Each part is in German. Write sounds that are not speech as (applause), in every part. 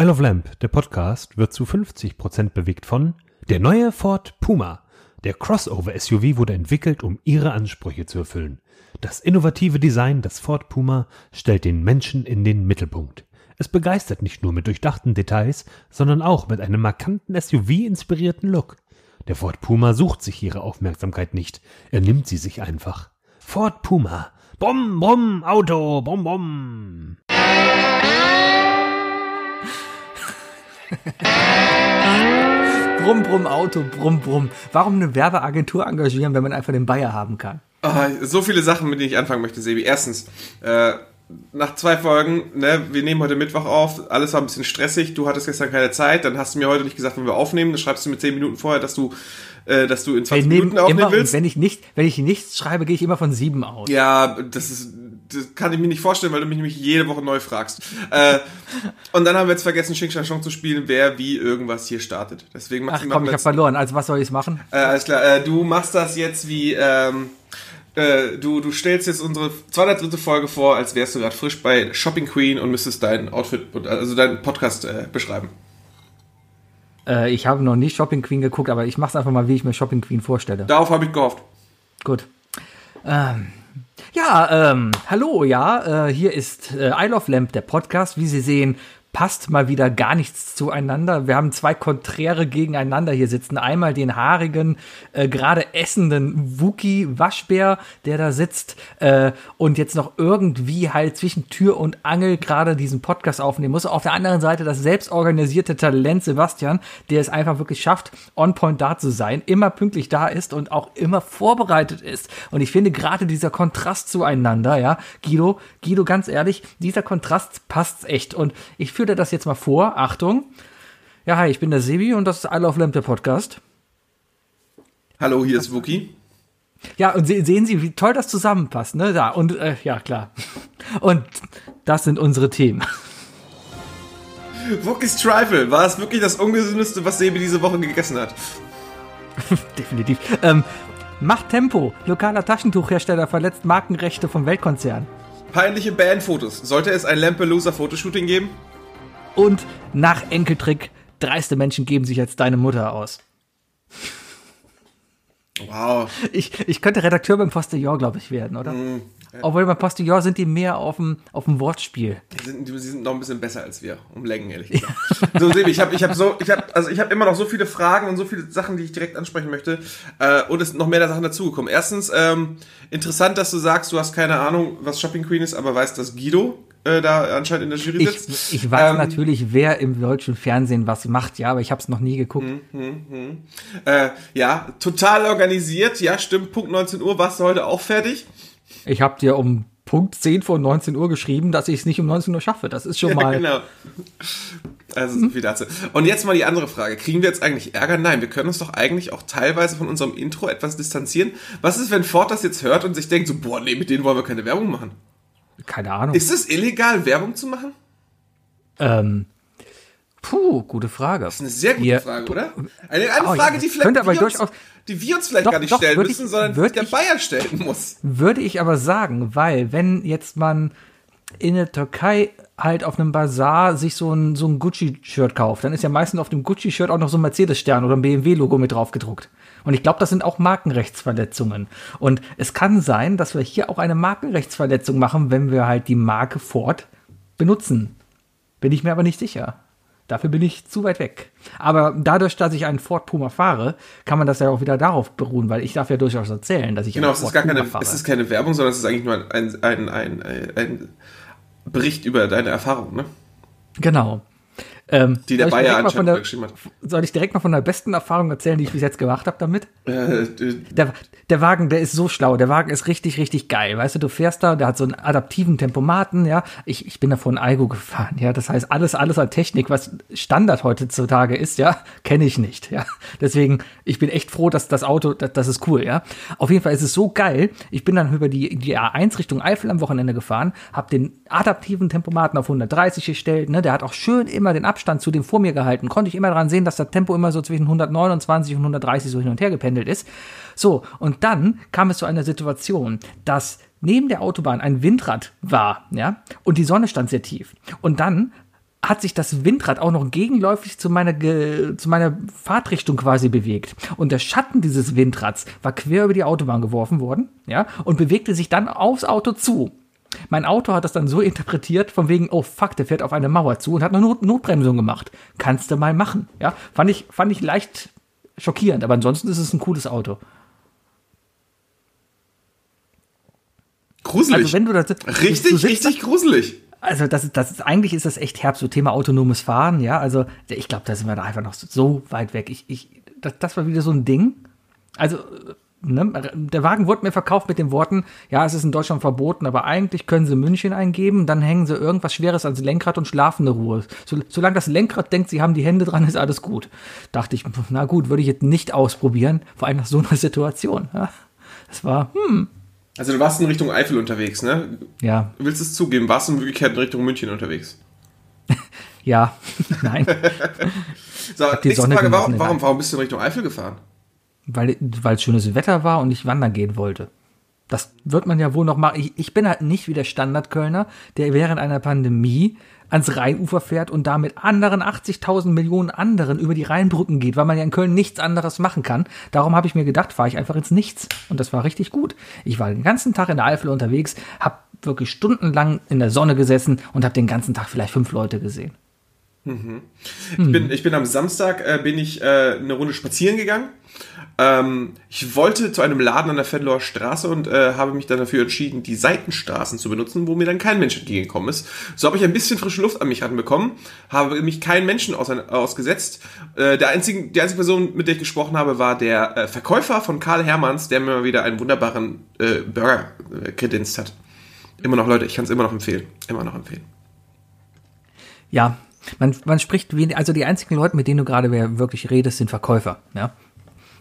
I Love Lamp, der Podcast, wird zu 50% bewegt von der neue Ford Puma. Der Crossover-SUV wurde entwickelt, um ihre Ansprüche zu erfüllen. Das innovative Design des Ford Puma stellt den Menschen in den Mittelpunkt. Es begeistert nicht nur mit durchdachten Details, sondern auch mit einem markanten SUV-inspirierten Look. Der Ford Puma sucht sich ihre Aufmerksamkeit nicht, er nimmt sie sich einfach. Ford Puma. Bum, bum, Auto, bum, bum. (laughs) brumm, brumm, Auto, brumm, brumm. Warum eine Werbeagentur engagieren, wenn man einfach den Bayer haben kann? Oh, so viele Sachen, mit denen ich anfangen möchte, Sebi. Erstens, äh, nach zwei Folgen, ne, wir nehmen heute Mittwoch auf, alles war ein bisschen stressig, du hattest gestern keine Zeit, dann hast du mir heute nicht gesagt, wenn wir aufnehmen, dann schreibst du mir zehn Minuten vorher, dass du, äh, dass du in 20 Minuten aufnehmen immer, willst. Wenn ich nicht, wenn ich nichts schreibe, gehe ich immer von sieben aus. Ja, das ist, das kann ich mir nicht vorstellen, weil du mich nämlich jede Woche neu fragst. äh, und dann haben wir jetzt vergessen, Xing Shang zu spielen, wer wie irgendwas hier startet. Deswegen Ach komm, ich habe verloren. Also was soll ich machen? Äh, alles klar. Äh, du machst das jetzt wie, ähm, äh, du, du stellst jetzt unsere 203. Folge vor, als wärst du gerade frisch bei Shopping Queen und müsstest dein Outfit, also deinen Podcast äh, beschreiben. Äh, ich habe noch nicht Shopping Queen geguckt, aber ich mache es einfach mal, wie ich mir Shopping Queen vorstelle. Darauf habe ich gehofft. Gut. Ähm, ja, ähm, hallo, ja, äh, hier ist äh, I Love Lamp, der Podcast. Wie Sie sehen, passt mal wieder gar nichts zueinander. Wir haben zwei Konträre gegeneinander hier sitzen. Einmal den haarigen, äh, gerade essenden Wookie-Waschbär, der da sitzt äh, und jetzt noch irgendwie halt zwischen Tür und Angel gerade diesen Podcast aufnehmen muss. Auf der anderen Seite das selbstorganisierte Talent Sebastian, der es einfach wirklich schafft, on point da zu sein, immer pünktlich da ist und auch immer vorbereitet ist. Und ich finde gerade dieser Kontrast zueinander, ja, Guido, Guido, ganz ehrlich, dieser Kontrast passt echt. Und ich führe dir das jetzt mal vor. Achtung. Ja, hi, ich bin der Sebi und das ist I Love Lamp, der Podcast. Hallo, hier ist Wookie. Ja, und se sehen Sie, wie toll das zusammenpasst, ne? Da, und äh, ja, klar. Und das sind unsere Themen. Wookie's Trifle, war es wirklich das ungesündeste, was Sebi diese Woche gegessen hat? (laughs) Definitiv. Ähm, Macht Tempo. Lokaler Taschentuchhersteller verletzt Markenrechte vom Weltkonzern. Peinliche Bandfotos. Sollte es ein Lampeloser-Fotoshooting geben? Und nach Enkeltrick, dreiste Menschen geben sich als deine Mutter aus. Wow. Ich, ich könnte Redakteur beim Postillon, glaube ich, werden, oder? Mm, ja. Obwohl beim Postillon sind die mehr auf dem, auf dem Wortspiel. Die sind, die sind noch ein bisschen besser als wir, um Längen, ehrlich gesagt. so, Sebi, ich habe ich hab so, ich habe also ich habe immer noch so viele Fragen und so viele Sachen, die ich direkt ansprechen möchte. Äh, und es sind noch mehr Sachen dazugekommen. Erstens, ähm, interessant, dass du sagst, du hast keine Ahnung, was Shopping Queen ist, aber weißt, dass Guido äh, da anscheinend in der Jury sitzt. Ich, ich weiß ähm, natürlich, wer im deutschen Fernsehen was macht, ja, aber ich habe es noch nie geguckt. Hm, hm, hm. Äh, ja, total organisiert. Ja, stimmt. Punkt 19 Uhr warst du heute auch fertig. Ich habe dir um Punkt 10 vor 19 Uhr geschrieben, dass ich es nicht um 19 Uhr schaffe. Das ist schon mal. Ja, genau. Also so viel dazu. Und jetzt mal die andere Frage. Kriegen wir jetzt eigentlich Ärger? Nein, wir können uns doch eigentlich auch teilweise von unserem Intro etwas distanzieren. Was ist, wenn Ford das jetzt hört und sich denkt, so, boah, nee, mit denen wollen wir keine Werbung machen? Keine Ahnung. Ist es illegal, Werbung zu machen? Ähm, puh, gute Frage. Das ist eine sehr gute Ihr, Frage, oder? Eine, eine oh, Frage, die vielleicht aber wir uns, die wir uns vielleicht doch, gar nicht doch, stellen müssen, ich, sondern der ich, Bayer stellen muss. Würde ich aber sagen, weil wenn jetzt man in der Türkei halt auf einem Bazar sich so ein, so ein Gucci-Shirt kauft, dann ist ja meistens auf dem Gucci-Shirt auch noch so ein Mercedes-Stern oder ein BMW-Logo mit drauf gedruckt. Und ich glaube, das sind auch Markenrechtsverletzungen. Und es kann sein, dass wir hier auch eine Markenrechtsverletzung machen, wenn wir halt die Marke Ford benutzen. Bin ich mir aber nicht sicher. Dafür bin ich zu weit weg. Aber dadurch, dass ich einen Ford Puma fahre, kann man das ja auch wieder darauf beruhen, weil ich darf ja durchaus erzählen, dass ich genau, einen Ford es ist gar Puma keine, fahre. Es ist keine Werbung, sondern es ist eigentlich nur ein, ein, ein, ein Bericht über deine Erfahrung, ne? Genau. Ähm, die der Bayer anscheinend der, geschrieben hat. Soll ich direkt mal von der besten Erfahrung erzählen, die ich bis jetzt gemacht habe damit? Äh, der, der Wagen, der ist so schlau. Der Wagen ist richtig, richtig geil. Weißt du, du fährst da, der hat so einen adaptiven Tempomaten, ja. Ich, ich bin da von Algo gefahren, ja. Das heißt, alles, alles an Technik, was Standard heutzutage ist, ja, (laughs) kenne ich nicht, ja. Deswegen, ich bin echt froh, dass das Auto, das, das ist cool, ja. Auf jeden Fall ist es so geil. Ich bin dann über die, die A1 Richtung Eifel am Wochenende gefahren, habe den adaptiven Tempomaten auf 130 gestellt, ne. Der hat auch schön immer den Abstand Abstand zu dem vor mir gehalten, konnte ich immer daran sehen, dass das Tempo immer so zwischen 129 und 130 so hin und her gependelt ist. So, und dann kam es zu einer Situation, dass neben der Autobahn ein Windrad war, ja, und die Sonne stand sehr tief. Und dann hat sich das Windrad auch noch gegenläufig zu meiner, zu meiner Fahrtrichtung quasi bewegt. Und der Schatten dieses Windrads war quer über die Autobahn geworfen worden, ja, und bewegte sich dann aufs Auto zu. Mein Auto hat das dann so interpretiert, von wegen, oh fuck, der fährt auf eine Mauer zu und hat eine Not Notbremsung gemacht. Kannst du mal machen, ja. Fand ich, fand ich leicht schockierend, aber ansonsten ist es ein cooles Auto. Gruselig. Also wenn du das, richtig, du sitzt richtig gruselig. Also das, das ist, eigentlich ist das echt herb, so Thema autonomes Fahren, ja. Also ich glaube, da sind wir da einfach noch so, so weit weg. Ich, ich, das, das war wieder so ein Ding. Also ne, der Wagen wurde mir verkauft mit den Worten, ja, es ist in Deutschland verboten, aber eigentlich können sie München eingeben, dann hängen sie irgendwas Schweres ans Lenkrad und schlafen eine Ruhe. So, solange das Lenkrad denkt, sie haben die Hände dran, ist alles gut. Dachte ich, na gut, würde ich jetzt nicht ausprobieren, vor allem nach so einer Situation. Ja. Das war, hm, also du warst in Richtung Eifel unterwegs, ne? Ja. Du willst es zugeben, warst du in Wirklichkeit in Richtung München unterwegs? ja, (laughs) nein. (laughs) so, nächste Sonne Frage, warum, warum, warum bist du in Richtung Eifel gefahren? Weil, weil es schönes Wetter war und ich wandern gehen wollte. Das wird man ja wohl noch machen. Ich, ich bin halt nicht wie der Standardkölner, der während einer Pandemie ans Rheinufer fährt und da mit anderen 80.000 Millionen anderen über die Rheinbrücken geht, weil man ja in Köln nichts anderes machen kann. Darum habe ich mir gedacht, fahre ich einfach ins Nichts. Und das war richtig gut. Ich war den ganzen Tag in der Eifel unterwegs, habe wirklich stundenlang in der Sonne gesessen und habe den ganzen Tag vielleicht fünf Leute gesehen. Mhm. Ich, bin, ich bin am Samstag äh, bin ich äh, eine Runde spazieren gegangen ähm, ich wollte zu einem Laden an der Fenloer Straße und äh, habe mich dann dafür entschieden, die Seitenstraßen zu benutzen, wo mir dann kein Mensch entgegengekommen ist. So habe ich ein bisschen frische Luft an mich ranbekommen, habe mich keinen Menschen aus, ausgesetzt. Äh, der einzige, die einzige Person, mit der ich gesprochen habe, war der äh, Verkäufer von Karl Hermanns, der mir mal wieder einen wunderbaren äh, Burger äh, kredenzt hat. Immer noch, Leute, ich kann es immer noch empfehlen. Immer noch empfehlen. Ja, man, man spricht, also die einzigen Leute, mit denen du gerade wirklich redest, sind Verkäufer. Ja,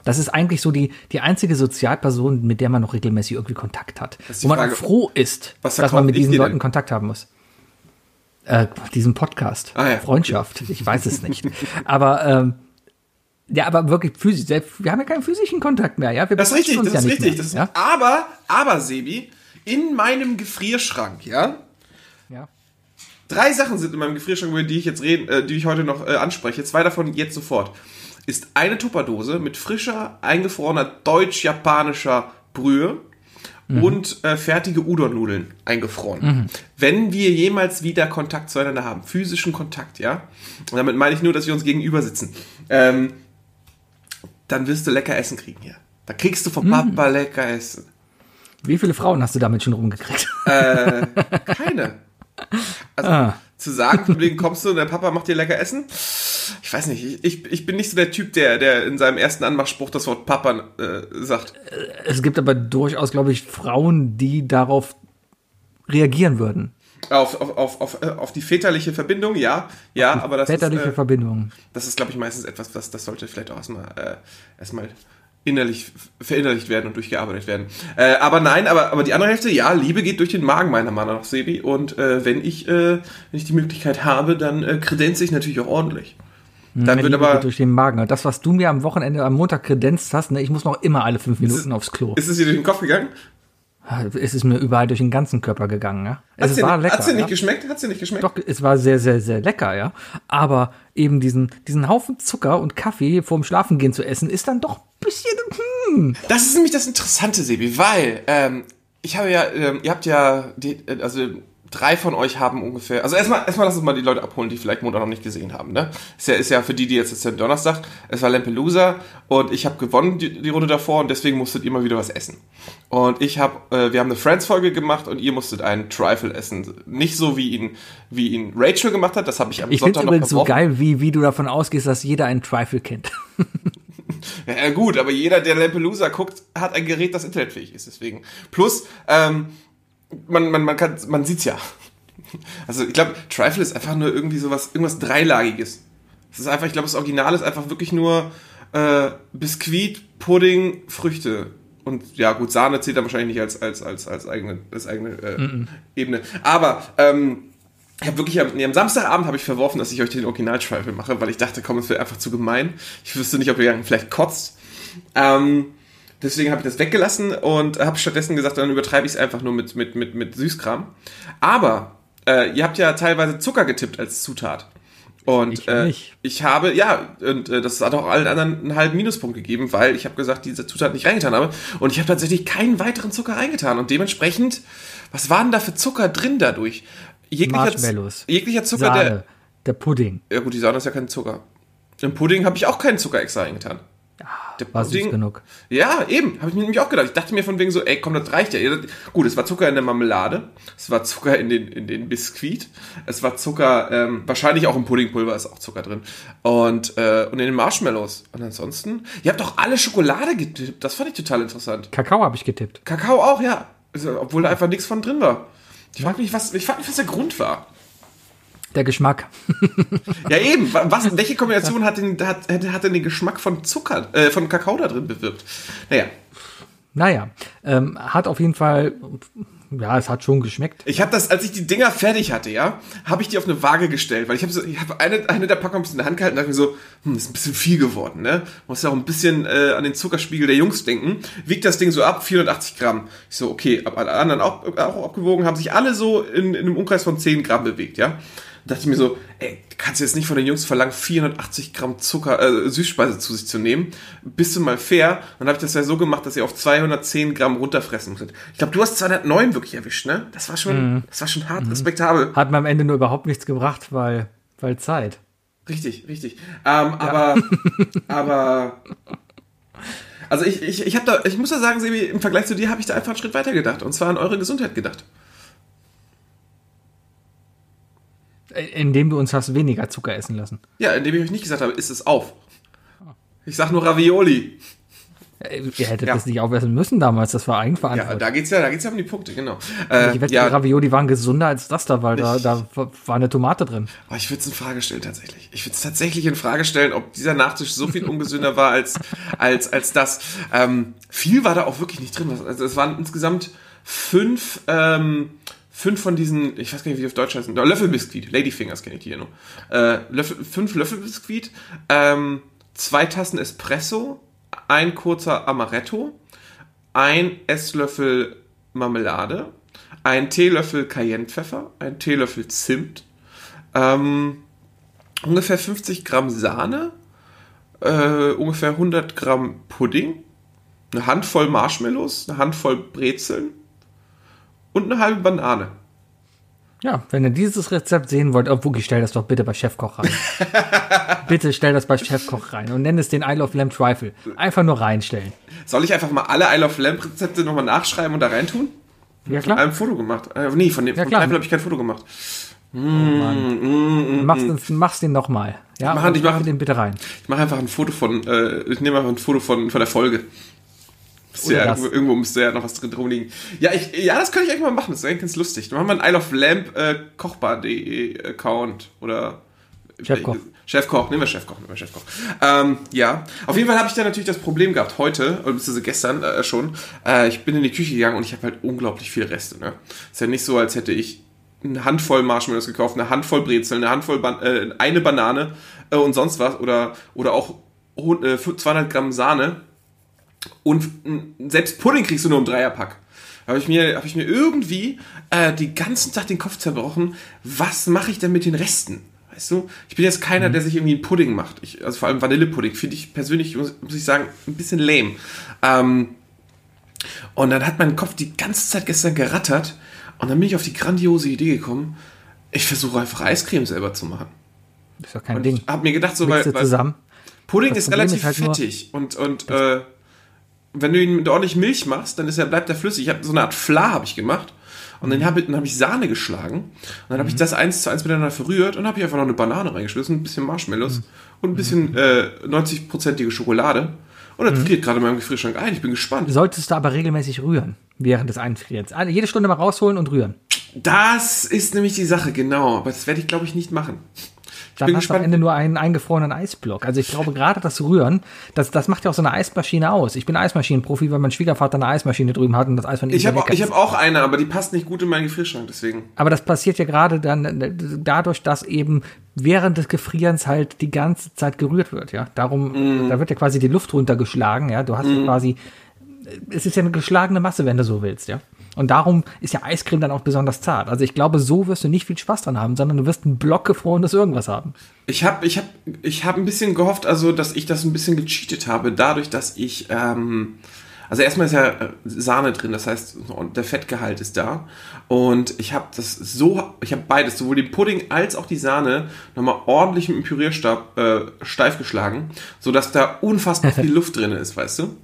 das ist eigentlich so die, die einzige Sozialperson, mit der man noch regelmäßig irgendwie Kontakt hat. Wo man Frage, auch froh ist, dass man mit diesen Leuten denn? Kontakt haben muss. Äh, diesen Podcast. Ah, ja. Freundschaft. Ich weiß es nicht. aber ähm, ja, aber wirklich physisch. Wir haben ja keinen physischen Kontakt mehr, ja. Wir das ist richtig, das ja ist richtig. Das ist, ja? Aber, aber, Sebi, in meinem Gefrierschrank, ja. Ja. Drei Sachen sind in meinem Gefrierschrank, über die ich jetzt reden, äh, die ich heute noch äh, anspreche. Zwei davon jetzt sofort ist eine Tupperdose mit frischer, eingefrorener deutsch-japanischer Brühe mhm. und äh, fertige Udon-Nudeln eingefroren. Mhm. Wenn wir jemals wieder Kontakt zueinander haben, physischen Kontakt, ja, und damit meine ich nur, dass wir uns gegenüber sitzen, ähm, dann wirst du lecker Essen kriegen hier. Da kriegst du vom mhm. Papa lecker Essen. Wie viele Frauen hast du damit schon rumgekriegt? Äh, keine. (laughs) Also, ah. Zu sagen, von wegen kommst du und der Papa macht dir lecker Essen, ich weiß nicht, ich, ich bin nicht so der Typ, der, der in seinem ersten Anmachspruch das Wort Papa äh, sagt. Es gibt aber durchaus, glaube ich, Frauen, die darauf reagieren würden. Auf, auf, auf, auf, äh, auf die väterliche Verbindung, ja, ja, aber das väterliche ist, äh, Verbindung. Das ist, glaube ich, meistens etwas, das, das sollte vielleicht auch erstmal, äh, erstmal innerlich verinnerlicht werden und durchgearbeitet werden. Äh, aber nein, aber, aber die andere Hälfte, ja, Liebe geht durch den Magen, meiner Meinung nach, Sebi. Und äh, wenn ich, äh, wenn ich die Möglichkeit habe, dann äh, kredenze ich natürlich auch ordentlich. Dann wird aber durch den Magen. Das, was du mir am Wochenende, am Montag kredenzt hast, ne, ich muss noch immer alle fünf Minuten ist, aufs Klo. Ist es dir durch den Kopf gegangen? Es ist mir überall durch den ganzen Körper gegangen, ja. Es hat's war dir, lecker. Hat sie nicht ja? geschmeckt? Hat sie nicht geschmeckt? Doch, es war sehr, sehr, sehr lecker, ja. Aber eben diesen, diesen Haufen Zucker und Kaffee vorm Schlafengehen zu essen, ist dann doch ein bisschen, hm. Das ist nämlich das Interessante, Sebi, weil, ähm, ich habe ja, ähm, ihr habt ja, die, also drei von euch haben ungefähr. Also erstmal, erstmal lass uns mal die Leute abholen, die vielleicht Montag noch nicht gesehen haben. Ne? Ist ja, ist ja für die, die jetzt, jetzt Donnerstag. Es war Lampelusa und ich habe gewonnen die, die, Runde davor und deswegen musstet ihr mal wieder was essen. Und ich habe, äh, wir haben eine Friends-Folge gemacht und ihr musstet einen Trifle essen. Nicht so wie ihn, wie ihn Rachel gemacht hat. Das habe ich am ich Sonntag noch übrigens so geil, wie, wie du davon ausgehst, dass jeder einen Trifle kennt. (laughs) ja, gut, aber jeder, der Lampelusa guckt, hat ein Gerät, das internetfähig ist. Deswegen. Plus, ähm, man, man, man, kann, man sieht's ja. Also ich glaube, Trifle ist einfach nur irgendwie sowas, irgendwas Dreilagiges. Es ist einfach, ich glaube, das Original ist einfach wirklich nur äh, Biskuit, Pudding, Früchte. Und ja, gut, Sahne zählt dann wahrscheinlich nicht als, als, als, als eigene, als eigene äh, mm -mm. Ebene. Aber ähm, ich habe wirklich am, nee, am Samstagabend habe ich verworfen, dass ich euch den Original Trifle mache, weil ich dachte, komm, es wird einfach zu gemein. Ich wüsste nicht, ob ihr vielleicht kotzt. Ähm, Deswegen habe ich das weggelassen und habe stattdessen gesagt, dann übertreibe ich es einfach nur mit, mit, mit, mit Süßkram. Aber äh, ihr habt ja teilweise Zucker getippt als Zutat. Und Ich äh, ich habe, ja, und äh, das hat auch allen anderen einen halben Minuspunkt gegeben, weil ich habe gesagt, diese Zutat nicht reingetan habe. Und ich habe tatsächlich keinen weiteren Zucker reingetan. Und dementsprechend, was war denn da für Zucker drin dadurch? Jeglicher, Marshmallows. jeglicher Zucker, der. Sahne, der Pudding. Ja gut, die Sahne ist ja kein Zucker. Im Pudding habe ich auch keinen Zucker extra reingetan. Der War süß genug. ja, eben, habe ich mir nämlich auch gedacht. Ich dachte mir von wegen so, ey, komm, das reicht ja. Gut, es war Zucker in der Marmelade, es war Zucker in den, in den Biskuit, es war Zucker, ähm, wahrscheinlich auch im Puddingpulver ist auch Zucker drin. Und, äh, und in den Marshmallows. Und ansonsten, ihr habt doch alle Schokolade getippt. Das fand ich total interessant. Kakao habe ich getippt. Kakao auch, ja. Also, obwohl da einfach nichts von drin war. Ich frag mich, was, ich frag mich, was der Grund war. Der Geschmack. Ja, eben. Wa- Was, welche Kombination hat den, hat, hat denn den Geschmack von Zucker, äh, von Kakao da drin bewirkt? Naja, Naja, ähm, hat auf jeden Fall, ja, es hat schon geschmeckt. Ich habe das, als ich die Dinger fertig hatte, ja, habe ich die auf eine Waage gestellt, weil ich habe so, ich habe eine, eine der Packungen ein bisschen in der Hand gehalten und dachte mir so, hm, ist ein bisschen viel geworden, ne? Muss ja auch ein bisschen äh, an den Zuckerspiegel der Jungs denken. Wiegt das Ding so ab, 480 Gramm. Ich so, okay, aber alle anderen auch, auch abgewogen, haben sich alle so in, in einem Umkreis von 10 Gramm bewegt, ja? Da dachte ich mir so, ey, kannst du jetzt nicht von den Jungs verlangen, 480 Gramm Zucker, äh, Süßspeise zu sich zu nehmen? Bist du mal fair? Dann habe ich das ja so gemacht, dass ihr auf 210 Gramm runterfressen musstet. Ich glaube, du hast 209 wirklich erwischt, ne? Das war schon, das war schon hart, respektabel. Hat mir am Ende nur überhaupt nichts gebracht, weil, weil Zeit. Richtig, richtig. Ähm, aber, (laughs) aber, also ich, ich, ich habe da, ich muss ja sagen, Sebi, im Vergleich zu dir habe ich da einfach einen Schritt weiter gedacht. Und zwar an eure Gesundheit gedacht. Äh, Indem du uns hast weniger Zucker essen lassen. Ja, indem ich euch nicht gesagt habe, ist es auf. Ich sag nur Ravioli. Äh, Ihr hättet Ja. das nicht aufessen müssen damals, das war Ja, Eigenverantwortung. da geht's ja, da geht's ja um die Punkte, genau. Äh, ich wette, ja, die Ravioli waren gesünder als das da, weil da, Ich- da war eine Tomate drin. Aber ich würde es in Frage stellen tatsächlich. Ich würde es tatsächlich in Frage stellen, ob dieser Nachtisch so viel ungesünder war als als als das. Ähm, viel war da auch wirklich nicht drin. Also es waren insgesamt fünf ähm, fünf von diesen, ich weiß gar nicht, wie die auf Deutsch heißen, Löffelbiskuit, Ladyfingers kenne ich die hier nur. Äh, Löffel, fünf Löffelbiskuit, ähm, zwei Tassen Espresso, ein kurzer Amaretto, ein Esslöffel Marmelade, ein Teelöffel Cayennepfeffer, ein Teelöffel Zimt, ähm, ungefähr 50 Gramm Sahne, äh, ungefähr 100 Gramm Pudding, eine Handvoll Marshmallows, eine Handvoll Brezeln und eine halbe Banane. Ja, wenn ihr dieses Rezept sehen wollt, oh, Wookie, stell das doch bitte bei Chefkoch rein. (laughs) bitte stell das bei Chefkoch rein und nenn es den Isle of Lamb Trifle. Einfach nur reinstellen. Soll ich einfach mal alle Isle of Lamp Rezepte nochmal nachschreiben und da reintun? Ja, Ich klar. habe ein Foto gemacht. Äh, nee, von dem Ja, von. Trifle habe ich kein Foto gemacht. Mach's, mach's den nochmal. Ja, mach- ich mach- den bitte rein. Ich mache einfach ein Foto von, äh, ich nehme einfach ein Foto von, von der Folge. Ja, irgendwo, irgendwo müsste ja noch was drin rumliegen. Ja, ich, ja, das könnte ich eigentlich mal machen. Das ist eigentlich ganz lustig. Dann machen wir einen Isle of Lamp äh, Kochbar.de Account oder Chefkoch. Chefkoch, nehmen wir Chefkoch, nehmen wir Chefkoch. Ähm, ja, auf jeden Fall habe ich da natürlich das Problem gehabt heute, oder beziehungsweise gestern äh, schon. Äh, ich bin in die Küche gegangen und ich habe halt unglaublich viele Reste. Ne? Ist ja nicht so, als hätte ich eine Handvoll Marshmallows gekauft, eine Handvoll Brezeln, eine Handvoll Ban äh, eine Banane äh, und sonst was oder oder auch hun- äh, 200 Gramm Sahne und selbst Pudding kriegst du nur im Dreierpack. Habe ich mir habe ich mir irgendwie äh, den ganzen Tag den Kopf zerbrochen. Was mache ich denn mit den Resten? Weißt du, ich bin jetzt keiner, der sich irgendwie einen Pudding macht. Ich, also vor allem Vanillepudding finde ich persönlich, muss, muss ich sagen, ein bisschen lame. Ähm, und dann hat mein Kopf die ganze Zeit gestern gerattert und dann bin ich auf die grandiose Idee gekommen, ich versuche einfach Eiscreme selber zu machen. Das ist doch kein Und Ding. ich habe mir gedacht, so, weil, weil zusammen. Pudding ist Problem relativ ist halt fettig und, und äh, wenn du ihn mit ordentlich Milch machst, dann ist er, bleibt er flüssig. Ich habe so eine Art Fla habe ich gemacht und dann habe hab ich Sahne geschlagen und dann habe ich Mhm. das eins zu eins miteinander verrührt und habe ich einfach noch eine Banane reingeschmissen, ein bisschen Marshmallows Mhm. und ein bisschen äh, 90-prozentige Schokolade und Mhm. das friert gerade in meinem Gefrierschrank ein. Ich bin gespannt. Solltest du aber regelmäßig rühren während des Einfrierens. Alle- Jede Stunde mal rausholen und rühren. Das ist nämlich die Sache, genau. Aber das werde ich, glaube ich, nicht machen. Ich Dann hast du am. Ende nur einen eingefrorenen Eisblock. Also ich glaube, gerade das Rühren, das, das macht ja auch so eine Eismaschine aus. Ich bin Eismaschinenprofi, weil mein Schwiegervater eine Eismaschine drüben hat und das Eis von ihm Ich habe hab auch eine, aber die passt nicht gut in meinen Gefrierschrank, deswegen. Aber das passiert ja gerade dann äh, dadurch, dass eben während des Gefrierens halt die ganze Zeit gerührt wird, ja. Darum, Mhm. da wird ja quasi die Luft runtergeschlagen, ja. Du hast ja quasi, äh, es ist ja eine geschlagene Masse, wenn du so willst, ja. Und darum ist ja Eiscreme dann auch besonders zart. Also ich glaube, so wirst du nicht viel Spaß dran haben, sondern du wirst einen Block gefrorenes irgendwas haben. Ich habe ich hab, ich hab ein bisschen gehofft, also dass ich das ein bisschen gecheatet habe, dadurch, dass ich, ähm, also erstmal ist ja äh, Sahne drin, das heißt, der Fettgehalt ist da. Und ich habe das so, ich habe beides, sowohl den Pudding als auch die Sahne, nochmal ordentlich mit dem Pürierstab äh, steif geschlagen, sodass da unfassbar (laughs) viel Luft drin ist, weißt du?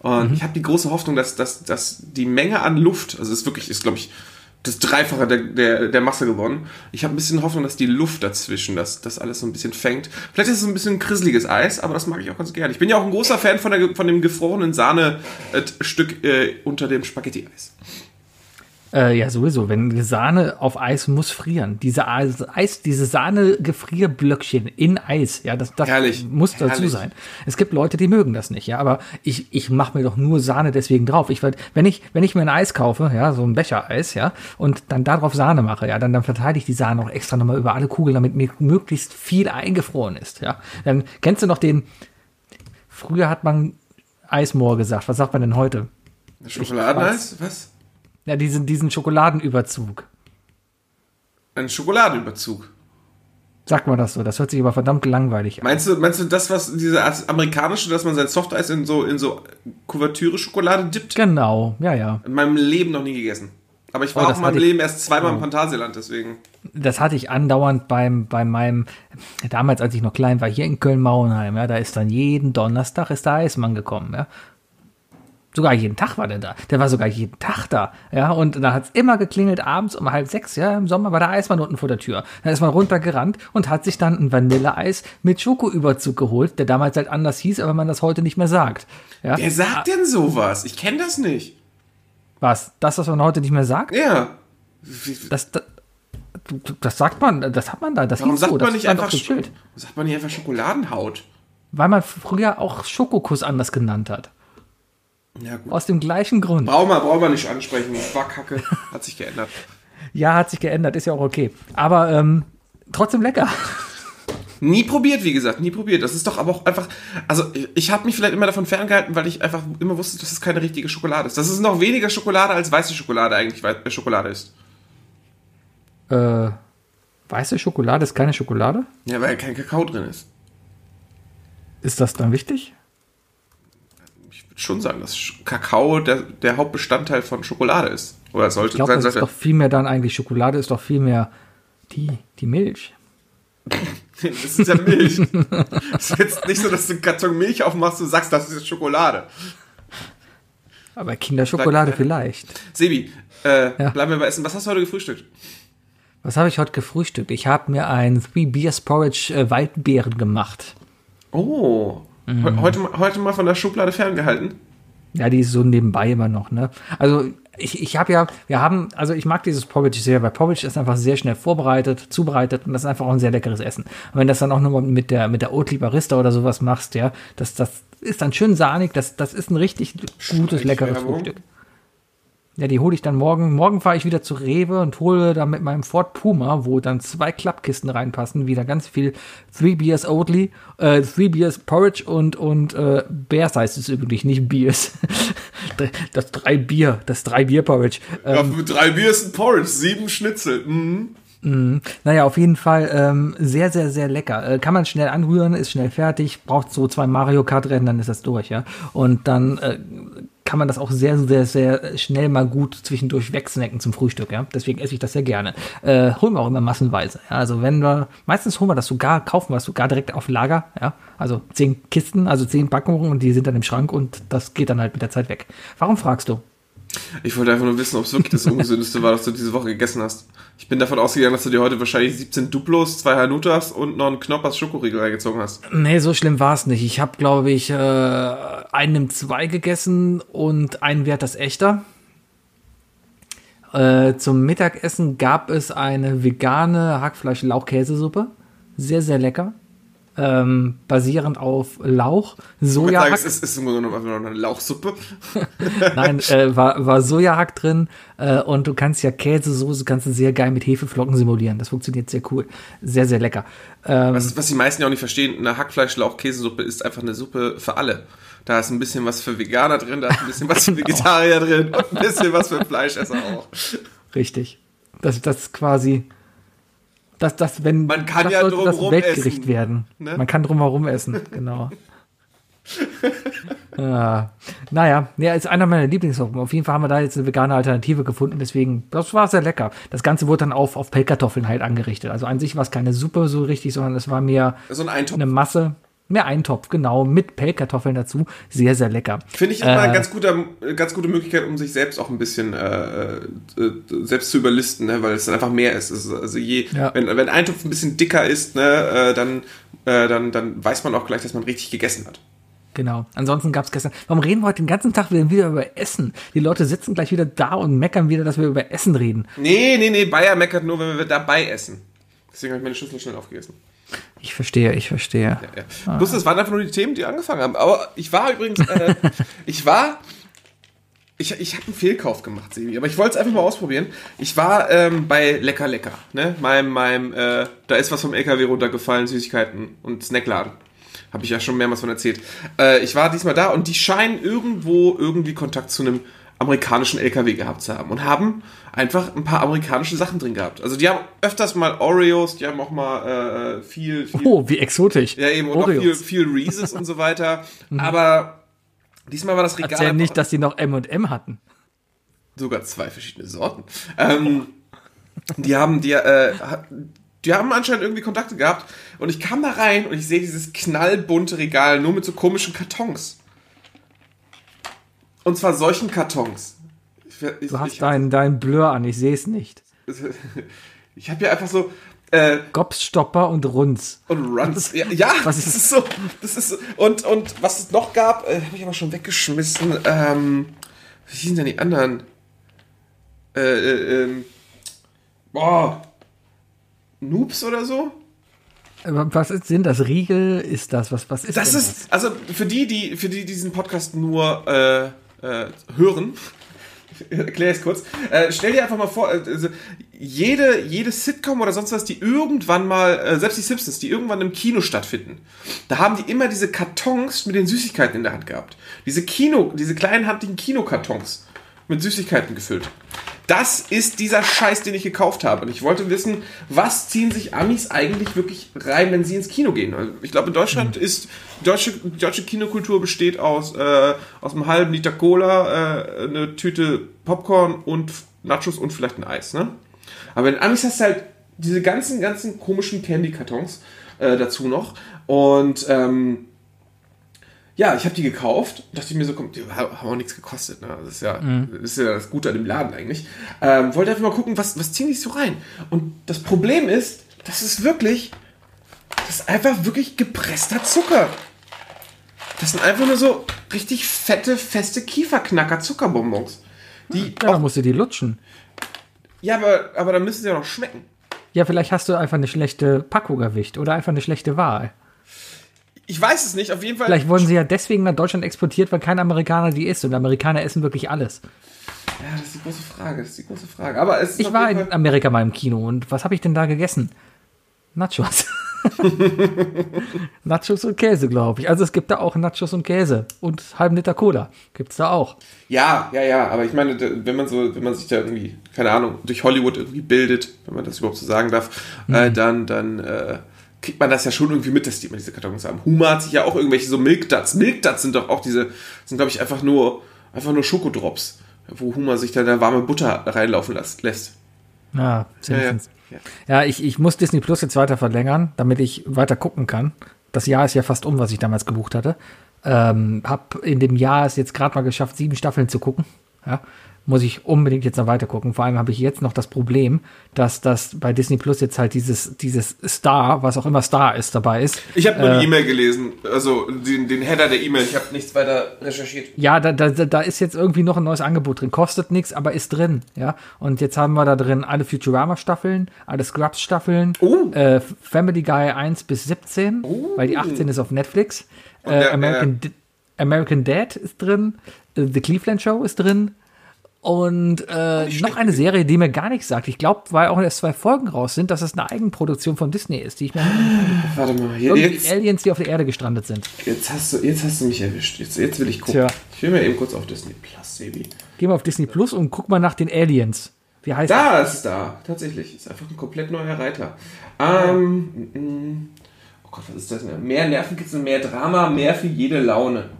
Und mhm. ich habe die große Hoffnung, dass, dass, dass die Menge an Luft, also es ist wirklich, ist glaube ich, das Dreifache der, der, der Masse gewonnen. Ich habe ein bisschen Hoffnung, dass die Luft dazwischen, dass das alles so ein bisschen fängt. Vielleicht ist es ein bisschen krisseliges Eis, aber das mag ich auch ganz gerne. Ich bin ja auch ein großer Fan von, der, von dem gefrorenen Sahne-Stück äh, unter dem Spaghetti-Eis. Äh, ja, sowieso. Wenn Sahne auf Eis muss frieren. Diese Eis, diese Sahne-Gefrierblöckchen in Eis, ja, das, das Herrlich. muss dazu Herrlich. sein. Es gibt Leute, die mögen das nicht, ja, aber ich, ich mache mir doch nur Sahne deswegen drauf. Ich, wenn ich, wenn ich mir ein Eis kaufe, ja, so ein Becher-Eis, ja, und dann darauf Sahne mache, ja, dann, dann verteile ich die Sahne auch extra nochmal über alle Kugeln, damit mir möglichst viel eingefroren ist, ja. Dann kennst du noch den, früher hat man Eismoor gesagt. Was sagt man denn heute? Schokoladeneis? Was? Ja, diesen, diesen Schokoladenüberzug. Ein Schokoladenüberzug. Sagt man das so? Das hört sich aber verdammt langweilig an. Meinst du, meinst du das, was diese amerikanische, dass man sein Softeis in so, in so Kuvertüre-Schokolade dippt? Genau, ja, ja. In meinem Leben noch nie gegessen. Aber ich war oh, auch in meinem Leben erst zweimal oh. im Phantasialand, deswegen. Das hatte ich andauernd beim, bei meinem, damals als ich noch klein war, hier in Köln-Mauenheim, ja, da ist dann jeden Donnerstag ist der Eismann gekommen, ja. Sogar jeden Tag war der da. Der war sogar jeden Tag da. Ja, und da hat es immer geklingelt abends um halb sechs, ja, im Sommer war der Eismann unten vor der Tür. Da ist man runtergerannt und hat sich dann ein Vanilleeis mit Schokoüberzug geholt, der damals halt anders hieß, aber man das heute nicht mehr sagt. Ja. Wer sagt denn sowas? Ich kenne das nicht. Was? Das, was man heute nicht mehr sagt? Ja. Das, das, das sagt man, das hat man da. Das Warum sagt so, man nicht einfach Schild? Sagt man nicht einfach Schokoladenhaut? Weil man früher auch Schokokuss anders genannt hat. Ja, gut. Aus dem gleichen Grund. Brauchen wir, brauchen wir nicht ansprechen. War kacke. Hat sich geändert. ja, hat sich geändert. Ist ja auch okay. Aber ähm, trotzdem lecker. Nie probiert, wie gesagt, nie probiert. Das ist doch aber auch einfach. Also, ich habe mich vielleicht immer davon ferngehalten, weil ich einfach immer wusste, dass es keine richtige Schokolade ist. Das ist noch weniger Schokolade als weiße Schokolade eigentlich äh, Schokolade ist. Äh, weiße Schokolade ist keine Schokolade? Ja, weil kein Kakao drin ist. Ist das dann wichtig? Schon sagen, dass Kakao der, der Hauptbestandteil von Schokolade ist. Oder sollte ich glaub, sein. Das ist doch viel mehr dann eigentlich, Schokolade ist doch viel mehr die, die Milch. (laughs) das ist ja Milch. Es ist jetzt nicht so, dass du einen Karton Milch aufmachst und sagst, das ist Schokolade. Aber Kinderschokolade vielleicht. Sebi, äh, ja. bleiben wir bei Essen. Was hast du heute gefrühstückt? Was habe ich heute gefrühstückt? Ich habe mir ein Three Beers Porridge äh, Waldbeeren gemacht. Oh, Mhm. Heute, heute mal von der Schublade ferngehalten. Ja, die ist so nebenbei immer noch, ne? Also ich, ich habe ja, wir haben, also ich mag dieses Porridge sehr, weil Porridge ist einfach sehr schnell vorbereitet, zubereitet und das ist einfach auch ein sehr leckeres Essen. Und wenn das dann auch nur mit der, mit der Oatly Barista oder sowas machst, ja, das, das ist dann schön sahnig, das, das ist ein richtig gutes, leckeres Frühstück. Ja, die hole ich dann morgen. Morgen fahre ich wieder zu Rewe und hole da mit meinem Ford Puma, wo dann zwei Klappkisten reinpassen, wieder ganz viel Three Beers Oatly, äh, Three Beers Porridge und, und äh, Bears heißt es übrigens, nicht Beers. (laughs) das drei Bier, das drei Bier Porridge. Ähm, ja, drei Bier ist ein Porridge, sieben Schnitzel. Mhm. Mm, naja, auf jeden Fall ähm, sehr, sehr, sehr lecker. Äh, kann man schnell anrühren, ist schnell fertig, braucht so zwei Mario Kart Rennen, dann ist das durch, ja. Und dann äh, kann man das auch sehr, sehr, sehr schnell mal gut zwischendurch wegsnacken zum Frühstück, ja. Deswegen esse ich das sehr gerne. Äh, holen wir auch immer massenweise. Ja? Also wenn wir, meistens holen wir das sogar, kaufen wir das sogar direkt auf Lager, ja. Also zehn Kisten, also zehn Packungen und die sind dann im Schrank und das geht dann halt mit der Zeit weg. Warum fragst du? Ich wollte einfach nur wissen, ob es wirklich das Ungesündeste war, was du diese Woche gegessen hast. Ich bin davon ausgegangen, dass du dir heute wahrscheinlich 17 Duplos, zwei Hanutas und noch einen Knoppers Schokoriegel reingezogen hast. Nee, so schlimm war es nicht. Ich habe, glaube ich, äh, einen im zwei gegessen und einen Wert das echter. Äh, zum Mittagessen gab es eine vegane Hackfleisch-Lauchkäsesuppe. Sehr, sehr lecker. Ähm, basierend auf Lauch, Sojahack. es ist, ist im Grunde genommen eine Lauchsuppe. (laughs) Nein, äh, war, war Sojahack drin äh, und du kannst ja Käsesoße kannst du sehr geil mit Hefeflocken simulieren. Das funktioniert sehr cool. Sehr, sehr lecker. Ähm, Was, was die meisten ja auch nicht verstehen, eine Hackfleisch-Lauch-Käsesuppe ist einfach eine Suppe für alle. Da ist ein bisschen was für Veganer drin, da ist ein bisschen was für (laughs) Vegetarier drin und ein bisschen was für Fleischesser auch. Richtig. Das, das ist quasi. Das, das, wenn, Man kann das ja sollte das essen, werden. ne? Man kann drumherum essen, genau. (laughs) ah, naja, ja, ist einer meiner Lieblingssuppen. Auf jeden Fall haben wir da jetzt eine vegane Alternative gefunden, deswegen, das war sehr lecker. Das Ganze wurde dann auf, auf Pellkartoffeln halt angerichtet. Also an sich war es keine Suppe so richtig, sondern es war mehr So ein eine Masse, mehr Eintopf, genau, mit Pellkartoffeln dazu. Sehr, sehr lecker. Finde ich immer eine Äh, ganz, guter, ganz gute Möglichkeit, um sich selbst auch ein bisschen äh, äh, selbst zu überlisten, ne? weil es dann einfach mehr ist. Also je, Ja. wenn, wenn ein Topf ein bisschen dicker ist, ne, äh, dann, äh, dann, dann weiß man auch gleich, dass man richtig gegessen hat. Genau. Ansonsten gab es gestern. Warum reden wir heute den ganzen Tag wieder wieder über Essen? Die Leute sitzen gleich wieder da und meckern wieder, dass wir über Essen reden. Nee, nee, nee, Bayer meckert nur, wenn wir dabei essen. Deswegen habe ich meine Schüssel schnell aufgegessen. Ich verstehe, ich verstehe. Ja, ja. Bloß, das waren einfach nur die Themen, die angefangen haben. Aber ich war übrigens, äh, (laughs) ich war, ich, ich habe einen Fehlkauf gemacht, Sebi, aber ich wollte es einfach mal ausprobieren. Ich war ähm, bei Lecker Lecker, ne? Meinem, meinem, äh, da ist was vom LKW runtergefallen, Süßigkeiten und Snackladen. Habe ich ja schon mehrmals von erzählt. Äh, ich war diesmal da und die scheinen irgendwo irgendwie Kontakt zu einem amerikanischen LKW gehabt zu haben und haben einfach ein paar amerikanische Sachen drin gehabt. Also die haben öfters mal Oreos, die haben auch mal äh, viel, viel Oh, wie exotisch. ja, eben, und auch viel, viel Reese's und so weiter. (laughs) Aber diesmal war das Regal Erzähl nicht, dass die noch M&M hatten. sogar zwei verschiedene Sorten. Ähm, die haben, die, äh, die haben anscheinend irgendwie Kontakte gehabt und ich kam da rein und ich sehe dieses knallbunte Regal nur mit so komischen Kartons. Und zwar solchen Kartons. Ich, ich, Du hast ich, dein, dein Blur an, ich sehe es nicht. (laughs) ich habe hier einfach so äh, Gopsstopper und Runz. Und Runs. Ja, ja was das ist- ist so. Das ist so. Und, und was es noch gab, äh, habe ich aber schon weggeschmissen. Ähm, wie hießen denn die anderen? Äh, äh, ähm, boah. Noobs oder so? Was ist, sind das? Riegel ist das? Was, was ist Das denn ist, also für die, die, für die diesen Podcast nur äh, äh, hören, (laughs) erkläre es kurz. Äh, stell dir einfach mal vor, äh, also jede, jede Sitcom oder sonst was, die irgendwann mal, äh, selbst die Simpsons, die irgendwann im Kino stattfinden, da haben die immer diese Kartons mit den Süßigkeiten in der Hand gehabt. Diese Kino, diese kleinen handigen Kinokartons mit Süßigkeiten gefüllt. Das ist dieser Scheiß, den ich gekauft habe. Und ich wollte wissen, was ziehen sich Amis eigentlich wirklich rein, wenn sie ins Kino gehen? Also Ich glaube, in Deutschland ist die deutsche, deutsche Kinokultur besteht aus, äh, aus einem halben Liter Cola, äh, eine Tüte Popcorn und Nachos und vielleicht ein Eis. Ne? Aber in Amis hast du halt diese ganzen, ganzen komischen Candy-Kartons äh, dazu noch. Und ähm, ja, ich habe die gekauft. Dachte ich mir so, komm, die haben auch nichts gekostet. Ne? Das, ist ja, das ist ja das Gute an dem Laden eigentlich. Ähm, wollte einfach mal gucken, was, was ziehen die so rein. Und das Problem ist, das ist wirklich, das ist einfach wirklich gepresster Zucker. Das sind einfach nur so richtig fette, feste Kieferknacker Zuckerbonbons. Die Ja, dann musst du die lutschen. ja, aber, aber dann müssen sie ja noch schmecken. Ja, vielleicht hast du einfach eine schlechte Packung erwischt oder einfach eine schlechte Wahl. Ich weiß es nicht, auf jeden Fall. Vielleicht wurden sie ja deswegen nach Deutschland exportiert, weil kein Amerikaner die isst. Und Amerikaner essen wirklich alles. Ja, das ist die große Frage, das ist die große Frage. Aber es Ich war in Amerika mal im Kino und was habe ich denn da gegessen? Nachos. (laughs) Nachos und Käse, glaube ich. Also es gibt da auch Nachos und Käse und halben Liter Cola. Gibt's da auch. Ja, ja, ja, aber ich meine, wenn man so, wenn man sich da irgendwie, keine Ahnung, durch Hollywood irgendwie bildet, wenn man das überhaupt so sagen darf, äh, dann, dann äh, kriegt man das ja schon irgendwie mit, dass die immer diese Kartons haben. Huma hat sich ja auch irgendwelche so Milk Duds. Milk Duds sind doch auch diese, sind glaube ich einfach nur, einfach nur Schokodrops, wo Huma sich dann da warme Butter reinlaufen lässt. Ah, Ja, ja. Ja, ich, ich muss Disney Plus jetzt weiter verlängern, damit ich weiter gucken kann. Das Jahr ist ja fast um, was ich damals gebucht hatte. Ähm, hab in dem Jahr es jetzt gerade mal geschafft, sieben Staffeln zu gucken. Ja, muss ich unbedingt jetzt noch weiter gucken. Vor allem habe ich jetzt noch das Problem, dass das bei Disney Plus jetzt halt dieses, dieses Star, was auch immer Star ist, dabei ist. Ich habe nur Äh, die E-Mail gelesen, also den, den Header der E-Mail. Ich habe nichts weiter recherchiert. Ja, da, da, da ist jetzt irgendwie noch ein neues Angebot drin. Kostet nichts, aber ist drin. Ja. Und jetzt haben wir da drin alle Futurama-Staffeln, alle Scrubs-Staffeln, Oh. äh, Family Guy 1 bis 17, weil die 18 ist auf Netflix. Äh, der- American, American Dad ist drin, äh, The Cleveland Show ist drin. Und äh, noch eine Serie, die mir gar nichts sagt. Ich glaube, weil auch erst zwei Folgen raus sind, dass es eine Eigenproduktion von Disney ist, die ich mir Warte mal, hier, jetzt, Aliens, die auf der Erde gestrandet sind. jetzt, hast du, jetzt hast du mich erwischt. Jetzt, jetzt will ich gucken. Tja. Ich will mir eben kurz auf Disney Plus, Sebi. Geh mal auf Disney Plus und guck mal nach den Aliens. Wie heißt Da ist es da, tatsächlich. Ist einfach ein komplett neuer Reiter. Ähm, mm, oh Gott, was ist das denn? Mehr Nervenkitzel, mehr Drama, mehr für jede Laune.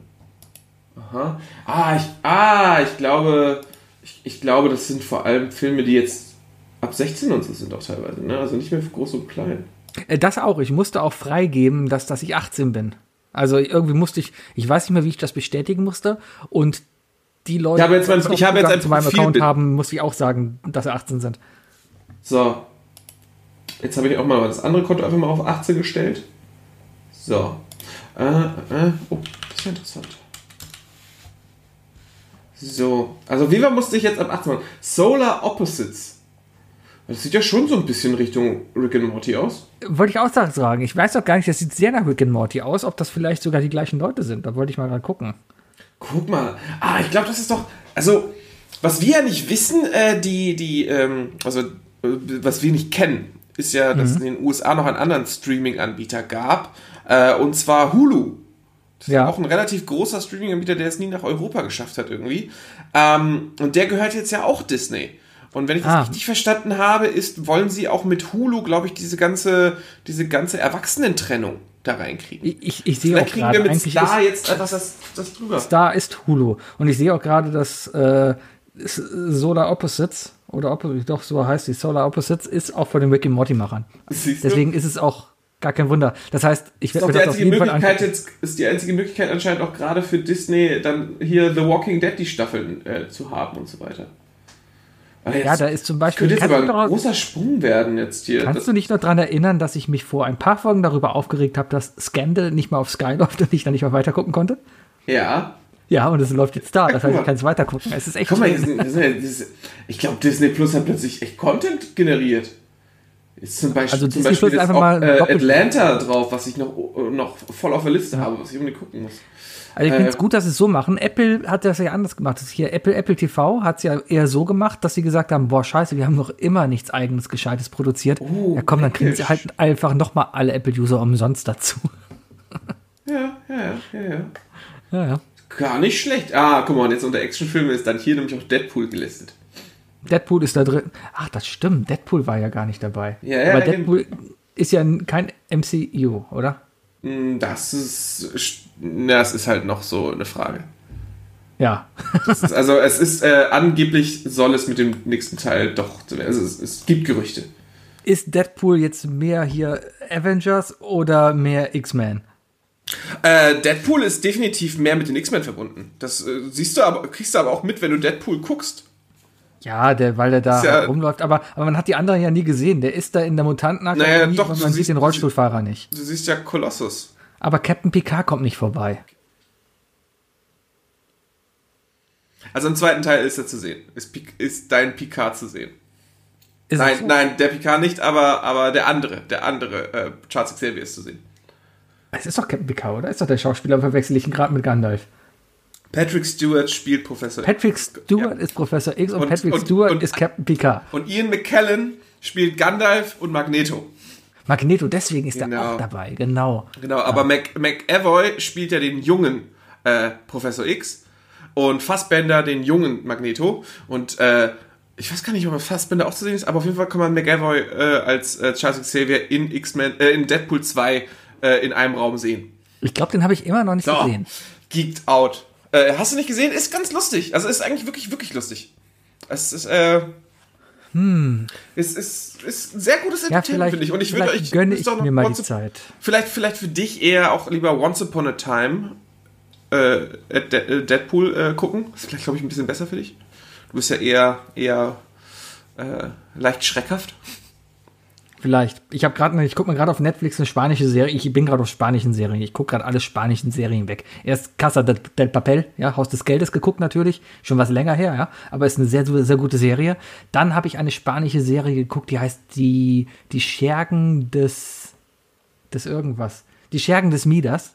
Aha. Ah, ich, ah, ich glaube, ich, ich glaube, das sind vor allem Filme, die jetzt ab 16 und so sind auch teilweise, ne? Also nicht mehr groß und klein. Äh, Das auch. Ich musste auch freigeben, dass, dass ich 18 bin. Also irgendwie musste ich, ich weiß nicht mehr, wie ich das bestätigen musste. Und die Leute, jetzt mein- die ich habe jetzt Zugang ein zu meinem Account haben, musste ich auch sagen, dass sie 18 sind. So. Jetzt habe ich auch mal das andere Konto einfach mal auf 18 gestellt. So. Äh, äh, oh, das ist ja interessant. So. Also Viva musste ich jetzt ab 18 machen. Solar Opposites. Das sieht ja schon so ein bisschen Richtung Rick and Morty aus. Wollte ich auch sagen. Ich weiß doch gar nicht, das sieht sehr nach Rick and Morty aus, ob das vielleicht sogar die gleichen Leute sind. Da wollte ich mal gerade gucken. Guck mal. Ah, ich glaube, das ist doch. Also, was wir ja nicht wissen, äh, die, die, ähm, also, äh, was wir nicht kennen, ist ja, dass es in den USA noch einen anderen Streaming-Anbieter gab. Äh, und zwar Hulu. Ja. Auch ein relativ großer Streaming-Anbieter, der es nie nach Europa geschafft hat, irgendwie. Ähm, und der gehört jetzt ja auch Disney. Und wenn ich das Ah. richtig verstanden habe, ist, wollen sie auch mit Hulu, glaube ich, diese ganze, diese ganze Erwachsenentrennung da reinkriegen. Ich, ich, ich sehe auch kriegen wir mit eigentlich Star ist, jetzt etwas das, das drüber. Star ist Hulu. Und ich sehe auch gerade, dass äh, Solar Opposites, oder Oppo- doch so heißt die, Solar Opposites, ist auch von den Rick and Morty-Machern. Deswegen ist es auch gar kein Wunder. Das heißt, ich werde das auf einzige jeden Fall Möglichkeit angucken. jetzt, ist die einzige Möglichkeit anscheinend auch gerade für Disney dann hier The Walking Dead die Staffeln äh, zu haben und so weiter. Aber jetzt, Ja, da ist zum könnte Beispiel, jetzt kannst, aber ein großer Sprung werden jetzt hier. kannst du dich noch daran erinnern, dass ich mich vor ein paar Folgen darüber aufgeregt habe, dass Scandal nicht mehr auf Sky (laughs) läuft und ich dann nicht mehr weitergucken konnte? ja. Ja, und es läuft jetzt da. Das guck heißt, mal. ich kann es weitergucken. Es ist echt Guck mal, das das das ist, ich glaube, Disney Plus hat plötzlich echt Content generiert. Ist zum Beispiel, Also zum Beispiel einfach auch, mal äh, Atlanta drauf, was ich noch, noch voll auf der Liste habe, was ich unbedingt gucken muss. Also ich finde es Äh, gut, dass sie es so machen. Apple hat das ja anders gemacht. Das hier Apple, Apple TV hat es ja eher so gemacht, dass sie gesagt haben, boah, scheiße, wir haben noch immer nichts eigenes Gescheites produziert. Oh, ja komm, dann kriegen sie halt einfach nochmal alle Apple-User umsonst dazu. Ja, ja, ja, ja, ja. Ja, ja. Gar nicht schlecht. Ah, guck mal, und jetzt unter Actionfilme ist dann hier nämlich auch Deadpool gelistet. Deadpool ist da drin. Ach, das stimmt. Deadpool war ja gar nicht dabei. Ja, ja, Aber. Deadpool ist ja kein MCU, oder? Hm, Das ist, das ist halt noch so eine Frage. Ja. Ist, also es ist äh, angeblich soll es mit dem nächsten Teil doch, also es, es gibt Gerüchte. Ist Deadpool jetzt mehr hier Avengers oder mehr X-Men? Äh, Deadpool ist definitiv mehr mit den X-Men verbunden. Das äh, siehst du aber, kriegst du aber auch mit, wenn du Deadpool guckst. Ja, der, weil der da ja- halt rumläuft. Aber, aber man hat die anderen ja nie gesehen. Der ist da in der Mutantenakademie, Naja, doch, du man siehst- sieht den Rollstuhlfahrer nicht. Du siehst ja Kolossus. Aber Captain Picard kommt nicht vorbei. Also im zweiten Teil ist er zu sehen. Ist, ist dein Picard zu sehen. Ist Nein, so? nein, der Picard nicht, aber, aber der andere, der andere, äh, Charles Xavier ist zu sehen. Es ist doch Captain Picard, oder? Ist doch der Schauspieler, verwechsel ich ihn gerade mit Gandalf. Patrick Stewart spielt Professor Patrick Stewart Ja. ist Professor X und, Und- Patrick und- Stewart und- ist Captain Picard. Und Ian McKellen spielt Gandalf und Magneto. Magneto, deswegen ist Genau. er auch dabei, genau. Genau, aber Mac, McAvoy spielt ja den jungen äh, Professor X und Fassbender den jungen Magneto. Und äh, ich weiß gar nicht, ob Fassbender auch zu sehen ist, aber auf jeden Fall kann man McAvoy äh, als äh, Charles Xavier in X-Men, äh, in Deadpool 2 äh, in einem Raum sehen. Ich glaube, den habe ich immer noch nicht So, gesehen. Geeked out. Äh, hast du nicht gesehen? Ist ganz lustig. Also ist eigentlich wirklich, wirklich lustig. Es ist, äh. Hm. Es ist, ist ein sehr gutes Ja, Entertainment, finde ich. Und ich würde euch. gönne ich mir mal die Zeit. Vielleicht, vielleicht für dich eher auch lieber Once Upon a Time äh, äh, Deadpool äh, gucken. Das ist vielleicht, glaube ich, ein bisschen besser für dich. Du bist ja eher, eher äh, leicht schreckhaft. Vielleicht. Ich habe gerade, ich gucke mir gerade auf Netflix eine spanische Serie. Ich bin gerade auf spanischen Serien. Ich gucke gerade alle spanischen Serien weg. Erst Casa del, Papel, ja, Haus des Geldes geguckt natürlich, schon was länger her, ja, aber ist eine sehr, sehr gute Serie. Dann habe ich eine spanische Serie geguckt, die heißt die die Schergen des des irgendwas. Die Schergen des Midas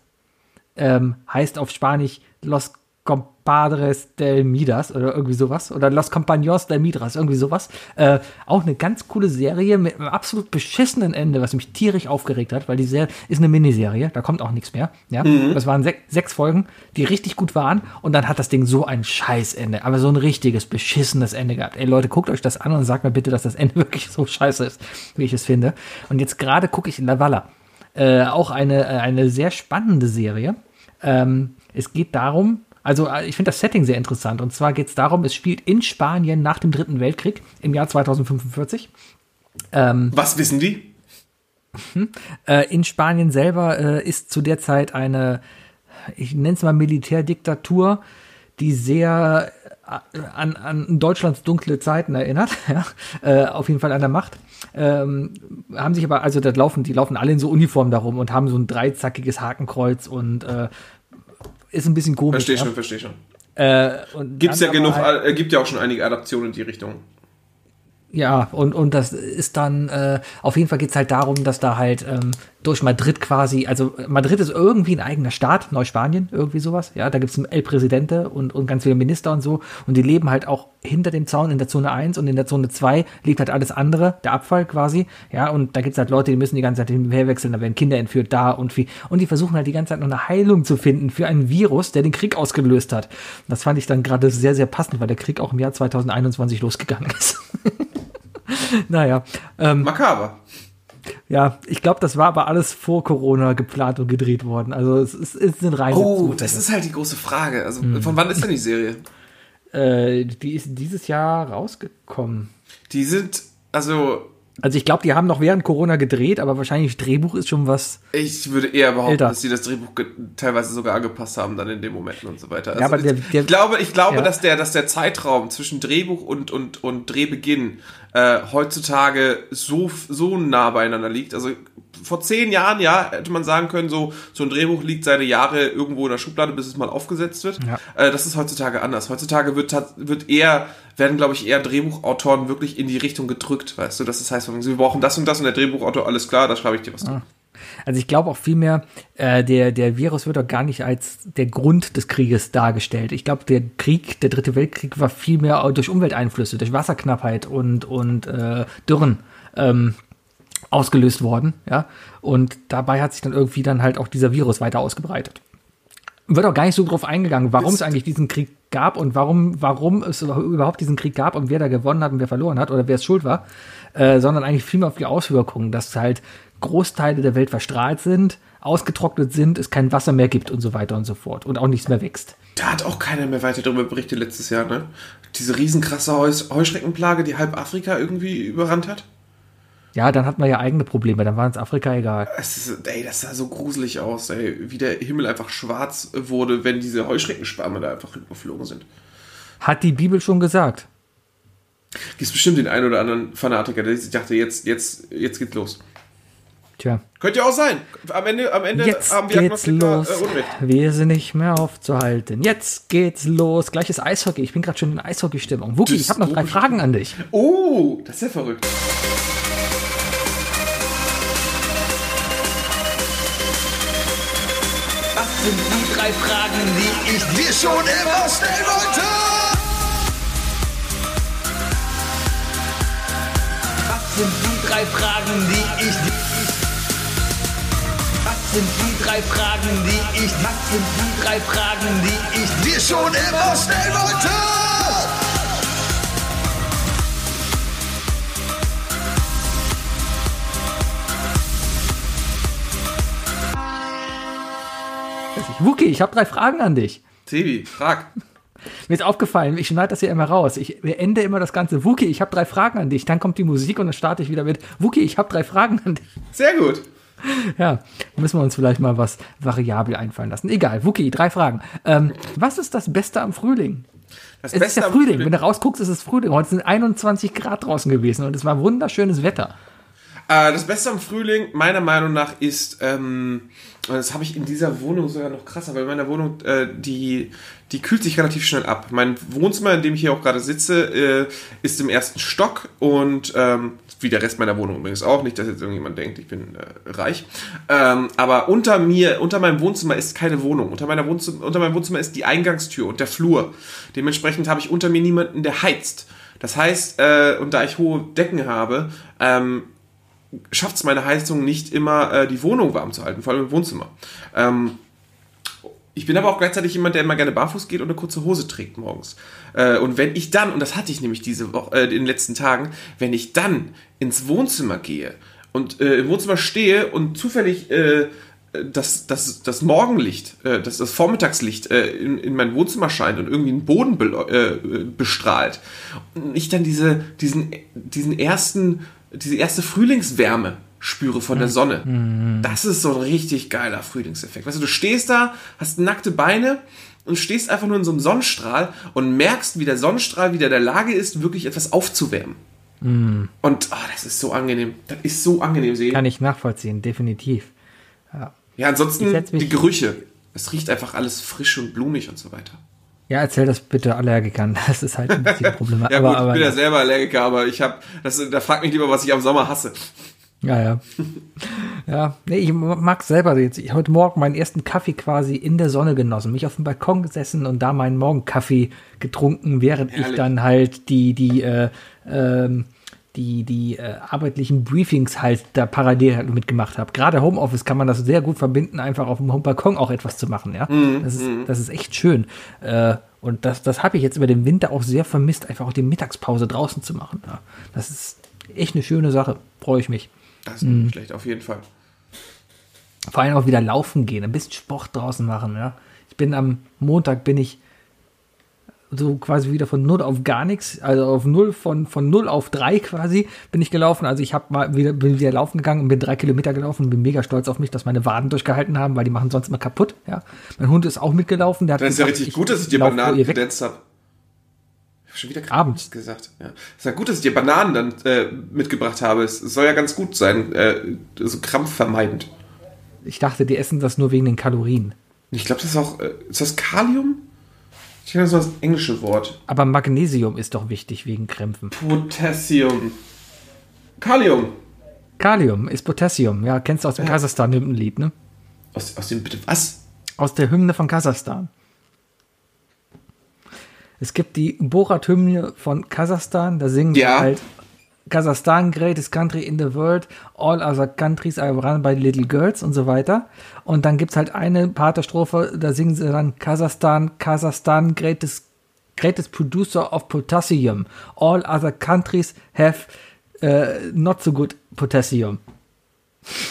ähm, heißt auf Spanisch Los Compadres del Midas oder irgendwie sowas. Oder Los Compaños del Midras, irgendwie sowas. Äh, auch eine ganz coole Serie mit einem absolut beschissenen Ende, was mich tierisch aufgeregt hat, weil die Serie ist eine Miniserie, da kommt auch nichts mehr. Ja? Mhm. Das waren sech, sechs Folgen, die richtig gut waren und dann hat das Ding so ein Scheißende, aber so ein richtiges, beschissenes Ende gehabt. Ey Leute, guckt euch das an und sagt mir bitte, dass das Ende (laughs) wirklich so scheiße ist, wie ich es finde. Und jetzt gerade gucke ich in La Valla. Äh, auch eine, eine sehr spannende Serie. Ähm, es geht darum, also äh, ich finde das Setting sehr interessant. Und zwar geht es darum, es spielt in Spanien nach dem Dritten Weltkrieg im Jahr 2045. Ähm, Was wissen die? Äh, in Spanien selber äh, ist zu der Zeit eine, ich nenne es mal Militärdiktatur, die sehr äh, an, an Deutschlands dunkle Zeiten erinnert, (laughs) ja, äh, auf jeden Fall an der Macht. Ähm, haben sich aber, also da laufen, die laufen alle in so Uniform darum und haben so ein dreizackiges Hakenkreuz und äh, ist ein bisschen komisch. Verstehe schon, verstehe schon. Äh, Gibt's ja genug, halt, äh, gibt ja auch schon einige Adaptionen in die Richtung. Ja, und, und das ist dann, äh, auf jeden Fall geht's halt darum, dass da halt ähm, durch Madrid quasi, also Madrid ist irgendwie ein eigener Staat, Neuspanien, irgendwie sowas. Ja, da gibt's einen El Presidente und, und ganz viele Minister und so. Und die leben halt auch hinter dem Zaun in der Zone 1 und in der Zone 2 lebt halt alles andere, der Abfall quasi. Ja, und da gibt's halt Leute, die müssen die ganze Zeit hinwechseln, da werden Kinder entführt da und wie. Und die versuchen halt die ganze Zeit noch eine Heilung zu finden für einen Virus, der den Krieg ausgelöst hat. Das fand ich dann gerade sehr, sehr passend, weil der Krieg auch im Jahr 2021 losgegangen ist. (laughs) naja. Ähm, Makaber. Ja, ich glaube, das war aber alles vor Corona geplant und gedreht worden. Also es, ist, es sind reine. Oh, Zufälle. das ist halt die große Frage. Also hm. von wann ist denn die Serie? Äh, die ist dieses Jahr rausgekommen. Die sind, also also ich glaube, die haben noch während Corona gedreht, aber wahrscheinlich Drehbuch ist schon was. Ich würde eher behaupten, älter. dass sie das Drehbuch teilweise sogar angepasst haben dann in den Momenten und so weiter. Also ja, aber der, der, ich glaube, ich glaube, ja. dass der, dass der Zeitraum zwischen Drehbuch und und und Drehbeginn äh, heutzutage so so nah beieinander liegt. Also vor zehn Jahren, ja, hätte man sagen können, so, so ein Drehbuch liegt seine Jahre irgendwo in der Schublade, bis es mal aufgesetzt wird. Ja. Äh, das ist heutzutage anders. Heutzutage wird, wird eher, werden, glaube ich, eher Drehbuchautoren wirklich in die Richtung gedrückt, weißt du? Das heißt, wir brauchen das und das und der Drehbuchautor, alles klar, da schreibe ich dir was ah. Also ich glaube auch vielmehr, äh, der, der Virus wird auch gar nicht als der Grund des Krieges dargestellt. Ich glaube, der Krieg, der Dritte Weltkrieg war vielmehr durch Umwelteinflüsse, durch Wasserknappheit und, und äh, Dürren ähm, ausgelöst worden, ja. Und dabei hat sich dann irgendwie dann halt auch dieser Virus weiter ausgebreitet. Wird auch gar nicht so drauf eingegangen, warum es eigentlich diesen Krieg gab und warum, warum es überhaupt diesen Krieg gab und wer da gewonnen hat und wer verloren hat oder wer es schuld war, äh, sondern eigentlich vielmehr auf die Auswirkungen, dass halt Großteile der Welt verstrahlt sind, ausgetrocknet sind, es kein Wasser mehr gibt und so weiter und so fort und auch nichts mehr wächst. Da hat auch keiner mehr weiter darüber berichtet letztes Jahr, ne? Diese riesenkrasse Heuschreckenplage, die halb Afrika irgendwie überrannt hat. Ja, dann hat man ja eigene Probleme, dann war es Afrika egal. Es ist, ey, das sah so gruselig aus, ey, wie der Himmel einfach schwarz wurde, wenn diese Heuschreckenschwärme da einfach überflogen sind. Hat die Bibel schon gesagt. Gibt bestimmt den einen oder anderen Fanatiker, der dachte, jetzt, jetzt, jetzt geht's los. Tja. Könnte ja auch sein. Am Ende, am Ende Jetzt haben wir geht's los. Äh, Unrecht. Wir sind nicht mehr aufzuhalten. Jetzt geht's los. Gleiches Eishockey. Ich bin gerade schon in Eishockey-Stimmung. Wookie, ich habe noch drei Fragen an dich. Oh, das ist ja verrückt. sind die drei Fragen, die ich dir schon immer stellen wollte. Was sind die drei Fragen, die ich dir Was sind die drei Fragen, die ich Was sind die drei Fragen, die ich dir schon immer stellen wollte? Wookie, ich habe drei Fragen an dich. Tibi, frag. Mir ist aufgefallen, ich schneide das hier immer raus. Ich ende immer das Ganze. Wookie, ich habe drei Fragen an dich. Dann kommt die Musik und dann starte ich wieder mit Wookie, ich habe drei Fragen an dich. Sehr gut. (laughs) Ja, müssen wir uns vielleicht mal was variabel einfallen lassen. Egal, Wookie, drei Fragen. Ähm, was ist das Beste am Frühling? Das Es ist ja am Frühling. Wenn du rausguckst, ist es Frühling. Heute sind 21 Grad draußen gewesen und es war wunderschönes Wetter. Äh, das Beste am Frühling, meiner Meinung nach, ist, ähm, das habe ich in dieser Wohnung sogar noch krasser, weil in meiner Wohnung, äh, die, die kühlt sich relativ schnell ab. Mein Wohnzimmer, in dem ich hier auch gerade sitze, äh, ist im ersten Stock und ähm, wie der Rest meiner Wohnung übrigens auch. Nicht, dass jetzt irgendjemand denkt, ich bin äh, reich. Ähm, aber unter mir, unter meinem Wohnzimmer ist keine Wohnung. Unter, meiner Wohnzimmer, unter meinem Wohnzimmer ist die Eingangstür und der Flur. Dementsprechend habe ich unter mir niemanden, der heizt. Das heißt, äh, und da ich hohe Decken habe, ähm, schafft es meine Heizung nicht immer, äh, die Wohnung warm zu halten, vor allem im Wohnzimmer. Ähm, ich bin aber auch gleichzeitig jemand, der immer gerne barfuß geht und eine kurze Hose trägt morgens. Äh, und wenn ich dann, und das hatte ich nämlich diese Woche, äh, in den letzten Tagen, wenn ich dann ins Wohnzimmer gehe und äh, im Wohnzimmer stehe und zufällig äh, das, das, das Morgenlicht, äh, das, das Vormittagslicht äh, in, in mein Wohnzimmer scheint und irgendwie einen Boden be äh, bestrahlt und ich dann diese, diesen, diesen ersten, diese erste Frühlingswärme spüre von der Sonne. Das ist so ein richtig geiler Frühlingseffekt. Weißt du, du stehst da, hast nackte Beine und stehst einfach nur in so einem Sonnenstrahl und merkst, wie der Sonnenstrahl wieder in der Lage ist, wirklich etwas aufzuwärmen. Und oh, das ist so angenehm. Das ist so angenehm, sehen. Kann ich nachvollziehen, definitiv. Ja, ansonsten setz mich- die Gerüche. Es riecht einfach alles frisch und blumig und so weiter. Ja, erzähl das bitte Allergikern. (laughs) Das ist halt ein bisschen (laughs) Problem. Ja aber, gut, aber, ich bin ja selber Allergiker, aber ich habe, da fragt mich lieber, was ich am Sommer hasse. Ja, ja. (laughs) Ja, nee, ich mag selber jetzt. Ich heute Morgen meinen ersten Kaffee quasi in der Sonne genossen, mich auf dem Balkon gesessen und da meinen Morgenkaffee getrunken, während ich Herrlich. dann halt die, die, äh, ähm, die, die äh, arbeitlichen Briefings halt da parallel halt mitgemacht habe. Gerade Homeoffice kann man das sehr gut verbinden, einfach auf dem Balkon auch etwas zu machen, ja. Das, ist, das ist echt schön. Äh, und das, das habe ich jetzt über den Winter auch sehr vermisst, einfach auch die Mittagspause draußen zu machen. Ja. Das ist echt eine schöne Sache. Freue ich mich. Das ist Mhm. nicht schlecht, auf jeden Fall. Vor allem auch wieder laufen gehen, ein bisschen Sport draußen machen. Ja. Ich bin am Montag bin ich so quasi wieder von null auf gar nichts, also auf null von von null auf drei quasi bin ich gelaufen. Also ich habe mal wieder bin wieder laufen gegangen und bin drei Kilometer gelaufen und bin mega stolz auf mich, dass meine Waden durchgehalten haben, weil die machen sonst immer kaputt. Ja, mein Hund ist auch mitgelaufen. Der hat Das ist ja gesagt, richtig gut, dass ich dir Bananen kredenzt habe. Schon wieder Abends. gesagt. Ja. ist ja gut, dass ich dir Bananen dann äh, mitgebracht habe. Es soll ja ganz gut sein, äh, so krampfvermeidend. Ich dachte, die essen das nur wegen den Kalorien. Ich glaube, das ist auch, äh, ist das Kalium? Ich kenne so das englische Wort. Aber Magnesium ist doch wichtig wegen Krämpfen. Potassium. Kalium. Kalium ist Potassium. Ja, kennst du aus dem Kasachstan-Hymnenlied, ne? Aus, aus dem, bitte, was? Aus der Hymne von Kasachstan. Es gibt die Borat-Hymne von Kasachstan, da singen Ja. sie halt Kasachstan, greatest country in the world, all other countries are run by little girls und so weiter. Und dann gibt's halt eine Part der Strophe, da singen sie dann Kasachstan, Kasachstan, greatest, greatest producer of potassium. All other countries have äh, not so good potassium.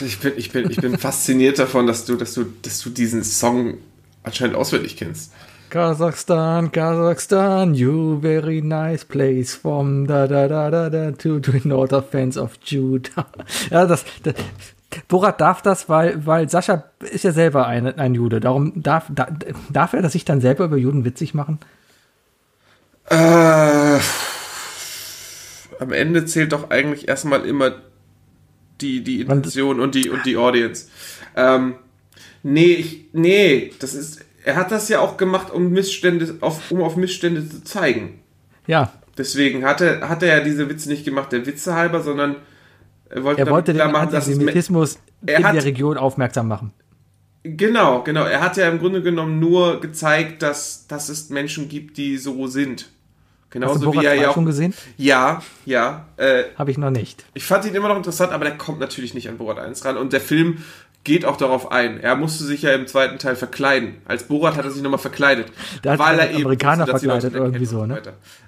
Ich bin, ich bin, ich bin fasziniert davon, dass du, dass du, dass du diesen Song anscheinend auswendig kennst. Kazakhstan, Kazakhstan, you very nice place from da da da da da to the (laughs) north of fans of Judah. (laughs) Ja, das, das Borat darf das, weil, weil Sascha ist ja selber ein, ein Jude. Darum darf, da, darf er das sich dann selber über Juden witzig machen? Äh, am Ende zählt doch eigentlich erstmal immer die, die Intention und die, und die Audience. Ähm, nee, ich, nee, das ist, er hat das ja auch gemacht, um Missstände, auf, um auf Missstände zu zeigen. Ja, Deswegen hat er, hat er ja diese Witze nicht gemacht, der Witze halber, sondern er wollte, er wollte den klar machen, dass me- Antisemitismus Er in hat- der Region aufmerksam machen. Genau, genau. Er hat ja im Grunde genommen nur gezeigt, dass, dass es Menschen gibt, die so sind. Hast Genauso du Borat wie er 2 ja auch. schon gesehen? Ja, ja. Äh, Habe ich noch nicht. ich fand ihn immer noch interessant, aber der kommt natürlich nicht an Borat 1 ran. Und der Film geht auch darauf ein. Er musste sich ja im zweiten Teil verkleiden. Als Borat hat er sich nochmal verkleidet. Der hat sich als Amerikaner wusste, verkleidet, irgendwie so, ne?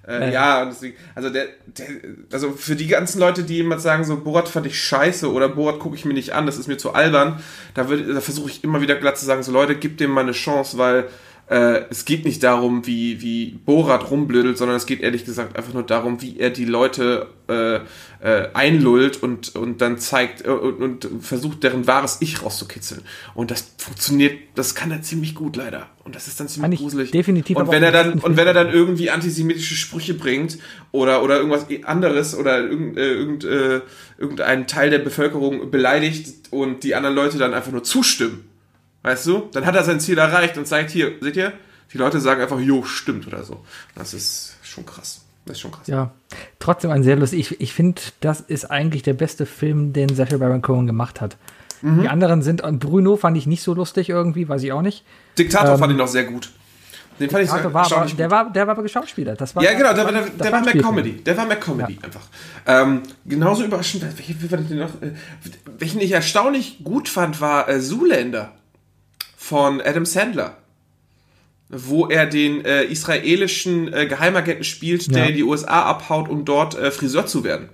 Äh, ja, und deswegen, also der, der, also für die ganzen Leute, die immer sagen, so Borat fand ich scheiße oder Borat gucke ich mir nicht an, das ist mir zu albern, da, würd- da versuche ich immer wieder glatt zu sagen, so Leute, gib dem mal eine Chance, weil äh, es geht nicht darum, wie, wie Borat rumblödelt, sondern es geht ehrlich gesagt einfach nur darum, wie er die Leute äh, äh, einlullt und, und dann zeigt äh, und, und versucht, deren wahres Ich rauszukitzeln. Und das funktioniert, das kann er ziemlich gut leider. Und das ist dann ziemlich ich gruselig. definitiv Und wenn er dann und wenn er dann irgendwie antisemitische Sprüche bringt oder oder irgendwas anderes oder irgend, äh, irgend, äh, irgendeinen Teil der Bevölkerung beleidigt und die anderen Leute dann einfach nur zustimmen, weißt du, dann hat er sein Ziel erreicht und zeigt hier, seht ihr, die Leute sagen einfach, jo, stimmt oder so. Das ist schon krass. Das ist schon krass. Ja, trotzdem ein sehr lustig. Ich, ich finde, das ist eigentlich der beste Film, den Sacha Baron Cohen gemacht hat. Mhm. Die anderen sind, und Bruno fand ich nicht so lustig irgendwie, weiß ich auch nicht. Diktator fand ich noch sehr gut. Den fand ich Diktator sehr war aber, erstaunlich der gut. war, der war aber geschauspielert. Das war, Ja, genau, der, war- der, das der war war mehr. Comedy. Der war mehr Comedy einfach. Ähm, genauso überraschend, welche, wie war denn noch? Äh, welchen ich erstaunlich gut fand, war äh, Zoolander von Adam Sandler. Wo er den äh, israelischen äh, Geheimagenten spielt, der Ja. in die USA abhaut, um dort äh, Friseur zu werden.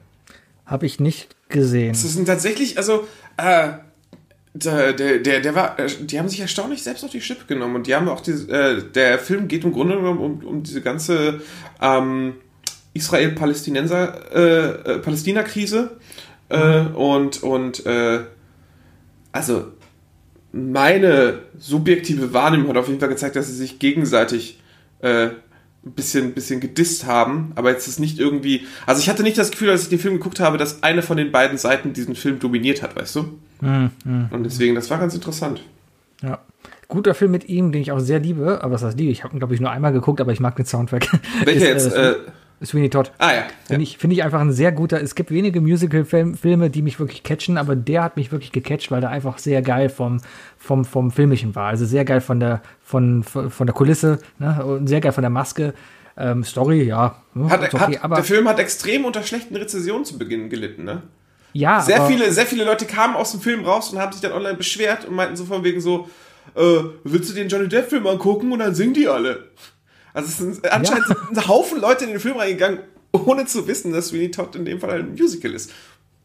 Habe ich nicht gesehen. Das sind tatsächlich, also, äh, der, der, der, der war, äh, die haben sich erstaunlich selbst auf die Schippe genommen und die haben auch diese, äh, der Film geht im Grunde genommen um, um diese ganze ähm, Israel-Palästinenser, äh, äh, Palästina-Krise äh, und, und, äh, also, meine subjektive Wahrnehmung hat auf jeden Fall gezeigt, dass sie sich gegenseitig äh, ein bisschen, bisschen gedisst haben, aber jetzt ist nicht irgendwie. Also ich hatte nicht das Gefühl, als ich den Film geguckt habe, dass eine von den beiden Seiten diesen Film dominiert hat, weißt du? Und deswegen, das war ganz interessant. Ja. Guter Film mit ihm, den ich auch sehr liebe, aber was heißt liebe? Ich habe ihn, glaube ich, nur einmal geguckt, aber ich mag den Soundtrack. Welcher (laughs) Ist, jetzt? Äh, Sweeney Todd. ah ja. ja. Finde ich, finde ich einfach ein sehr guter. Es gibt wenige Musical-Filme, die mich wirklich catchen, aber der hat mich wirklich gecatcht, weil der einfach sehr geil vom, vom, vom Filmischen war. Also sehr geil von der, von, von der Kulisse ne? und sehr geil von der Maske. Ähm, Story, ja. hm, Hat, okay, hat, aber der Film hat extrem unter schlechten Rezensionen zu Beginn gelitten, ne? ja, Sehr aber, viele, sehr viele Leute kamen aus dem Film raus und haben sich dann online beschwert und meinten so von wegen so, äh, willst du den Johnny Depp Film angucken und dann singen die alle. Also es sind anscheinend Ja. ein Haufen Leute in den Film reingegangen, ohne zu wissen, dass Sweeney Todd in dem Fall ein Musical ist.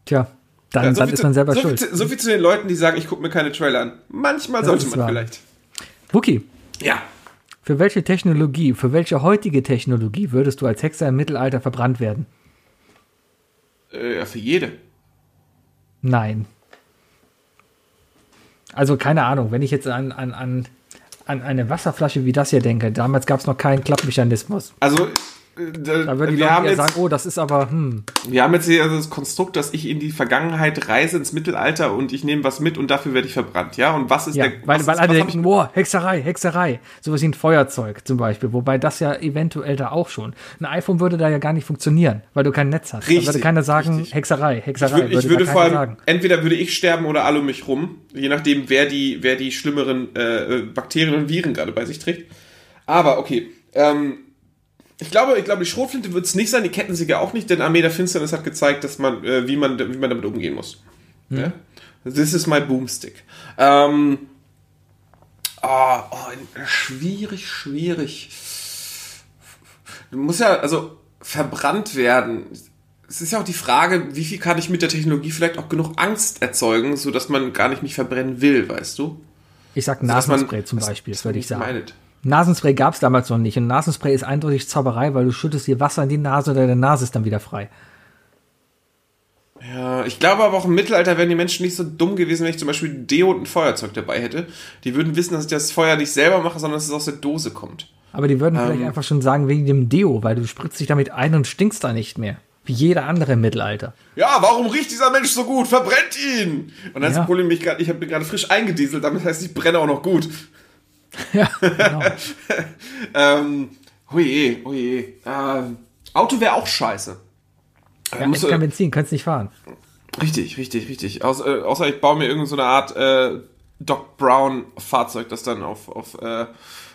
Tja, dann, Ja, so dann ist man selber so schuld. Viel zu, so viel zu den Leuten, die sagen, ich gucke mir keine Trailer an. Manchmal sollte ist man wahr. vielleicht. Wookie, Ja. für welche Technologie, für welche heutige Technologie würdest du als Hexer im Mittelalter verbrannt werden? Äh, ja, für jede. Nein. Also keine Ahnung, wenn ich jetzt an, an, an, an eine Wasserflasche wie das hier denke, damals gab es noch keinen Klappmechanismus. Also, da, Da würden die wir, haben jetzt, sagen, oh, das ist aber, hm. wir haben jetzt hier das Konstrukt, dass ich in die Vergangenheit reise, ins Mittelalter und ich nehme was mit und dafür werde ich verbrannt. Ja, und was ist Ja, der. weil, was weil ist, alle denken, boah, Hexerei, Hexerei. Sowas wie ein Feuerzeug zum Beispiel. Wobei das ja eventuell da auch schon. Ein iPhone würde da ja gar nicht funktionieren, weil du kein Netz hast. da Richtig, würde keiner sagen, richtig. Hexerei, Ich, Hexerei. würd, ich würde da vor allem, sagen. entweder würde ich sterben oder alle um mich rum, je nachdem, wer die, wer die schlimmeren äh, Bakterien und Viren gerade bei sich trägt. Aber okay, ähm, ich glaube, ich glaube, die Schrotflinte wird es nicht sein, die Kettensäge auch nicht, denn Armee der Finsternis hat gezeigt, dass man, äh, wie man, wie man damit umgehen muss. Hm. Ja? This is my boomstick. Ähm, ah, oh, schwierig, schwierig. Du musst ja, also verbrannt werden. Es ist ja auch die Frage, wie viel kann ich mit der Technologie vielleicht auch genug Angst erzeugen, sodass man gar nicht mich verbrennen will, weißt du? Ich sag man- Nasenspray zum dass- Beispiel, dass würde ich sagen. meidet. Nasenspray gab es damals noch nicht. Und Nasenspray ist eindeutig Zauberei, weil du schüttest dir Wasser in die Nase oder deine Nase ist dann wieder frei. Ja, ich glaube aber auch im Mittelalter wären die Menschen nicht so dumm gewesen, wenn ich zum Beispiel ein Deo und ein Feuerzeug dabei hätte. Die würden wissen, dass ich das Feuer nicht selber mache, sondern dass es aus der Dose kommt. Aber die würden Ähm. vielleicht einfach schon sagen, wegen dem Deo, weil du spritzt dich damit ein und stinkst da nicht mehr. Wie jeder andere im Mittelalter. Ja, warum riecht dieser Mensch so gut? Verbrennt ihn! Und dann ist Ja. das Problem, ich, grad- ich habe gerade frisch eingedieselt, damit heißt, ich brenne auch noch gut. (laughs) Ja, genau. (laughs) Ähm, oje, oje. Ähm, Auto wäre auch scheiße. ja, Muss, ist kein Benzin, kannst nicht fahren. richtig, richtig, richtig. Außer, äh, außer ich baue mir irgendeine so eine Art äh, Doc Brown Fahrzeug, das dann auf, auf, äh,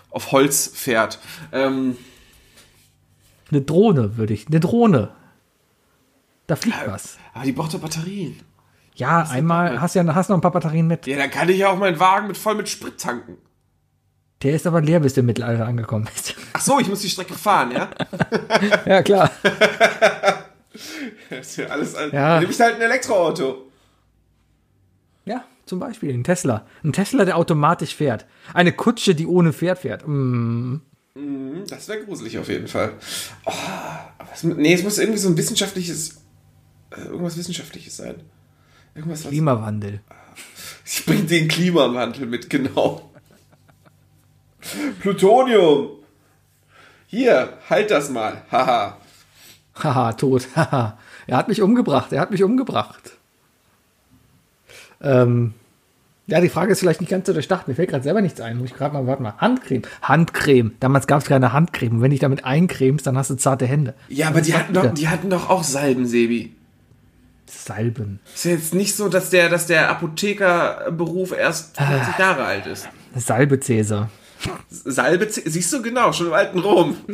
auf Holz fährt. Ähm, Eine Drohne würde ich. Eine Drohne. Da fliegt was. aber die braucht doch Batterien. Ja, einmal hast ja hast noch ein paar Batterien mit. Ja, dann kann ich ja auch meinen Wagen mit voll mit Sprit tanken. Der ist aber leer, bis du im Mittelalter angekommen bist. Ach so, ich muss die Strecke fahren, ja? (laughs) ja, klar. Das ist ja alles, alles. Ja. Nehme ich halt ein Elektroauto. Ja, zum Beispiel, ein Tesla. Ein Tesla, der automatisch fährt. Eine Kutsche, die ohne Pferd fährt. Mm. Das wäre gruselig auf jeden Fall. Oh, es, nee, es muss irgendwie so ein wissenschaftliches, äh, irgendwas Wissenschaftliches sein. Irgendwas, was, Klimawandel. ich bring den Klimawandel mit, genau. (laughs) Plutonium. Hier, halt das mal. Haha. Haha, tot. (laughs) Haha. er hat mich umgebracht. Er hat mich umgebracht. Ähm, ja, die Frage ist vielleicht nicht ganz so durchdacht. Mir fällt gerade selber nichts ein. Muss ich gerade mal, warte mal. Handcreme. Handcreme. Damals gab es keine Handcreme. Und wenn dich damit eincremst, dann hast du zarte Hände. Ja, aber die hatten, doch, die hatten doch auch Salben, Sebi. Salben. Ist ja jetzt nicht so, dass der, dass der Apothekerberuf erst 40 Jahre alt ist. Salbe Cäsar. Salbe, siehst du genau, schon im alten Rom. (laughs)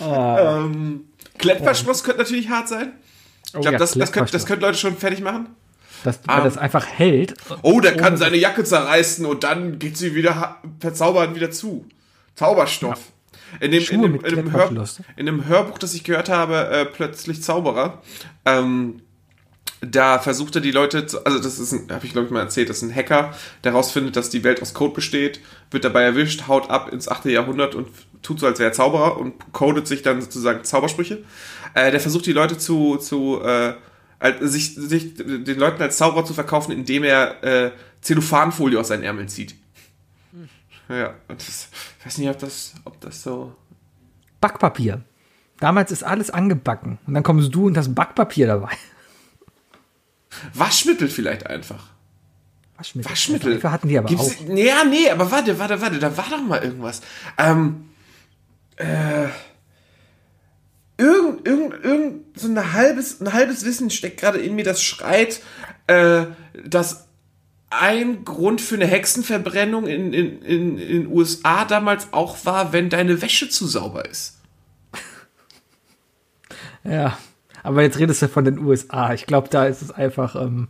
ähm, Klettverschluss könnte natürlich hart sein. Ich glaube, ja, das, das, könnte, das Klettverschluss. könnte Leute schon fertig machen. Dass weil Ähm. das einfach hält. Oh, der kann seine Jacke zerreißen und dann geht sie wieder verzaubern wieder zu. Zauberstoff. In dem, in, dem, in, dem in dem Hörbuch, das ich gehört habe, äh, plötzlich Zauberer, ähm, da versucht er die Leute, zu, also das ist, habe ich glaube ich mal erzählt, das ist ein Hacker, der herausfindet, dass die Welt aus Code besteht, wird dabei erwischt, haut ab ins 8. Jahrhundert und tut so, als wäre er Zauberer und codet sich dann sozusagen Zaubersprüche. Äh, der versucht die Leute zu, zu äh, sich, sich den Leuten als Zauberer zu verkaufen, indem er äh, Zellophanfolie aus seinen Ärmeln zieht. Ja, und das, ich weiß nicht, ob das, ob das so. Backpapier. Damals ist alles angebacken. Und dann kommst du und hast Backpapier dabei. Waschmittel vielleicht einfach. Waschmittel. Waschmittel. Dafür hatten die aber Gibt's, auch. Ja, nee, aber warte, warte, warte, da war doch mal irgendwas. Ähm, äh, irgend, irgend, irgend, so ein halbes, ein halbes Wissen steckt gerade in mir, das schreit, äh, dass ein Grund für eine Hexenverbrennung in, in, in, in den USA damals auch war, wenn deine Wäsche zu sauber ist. Ja. Aber jetzt redest du von den USA. Ich glaube, da ist es einfach, ähm,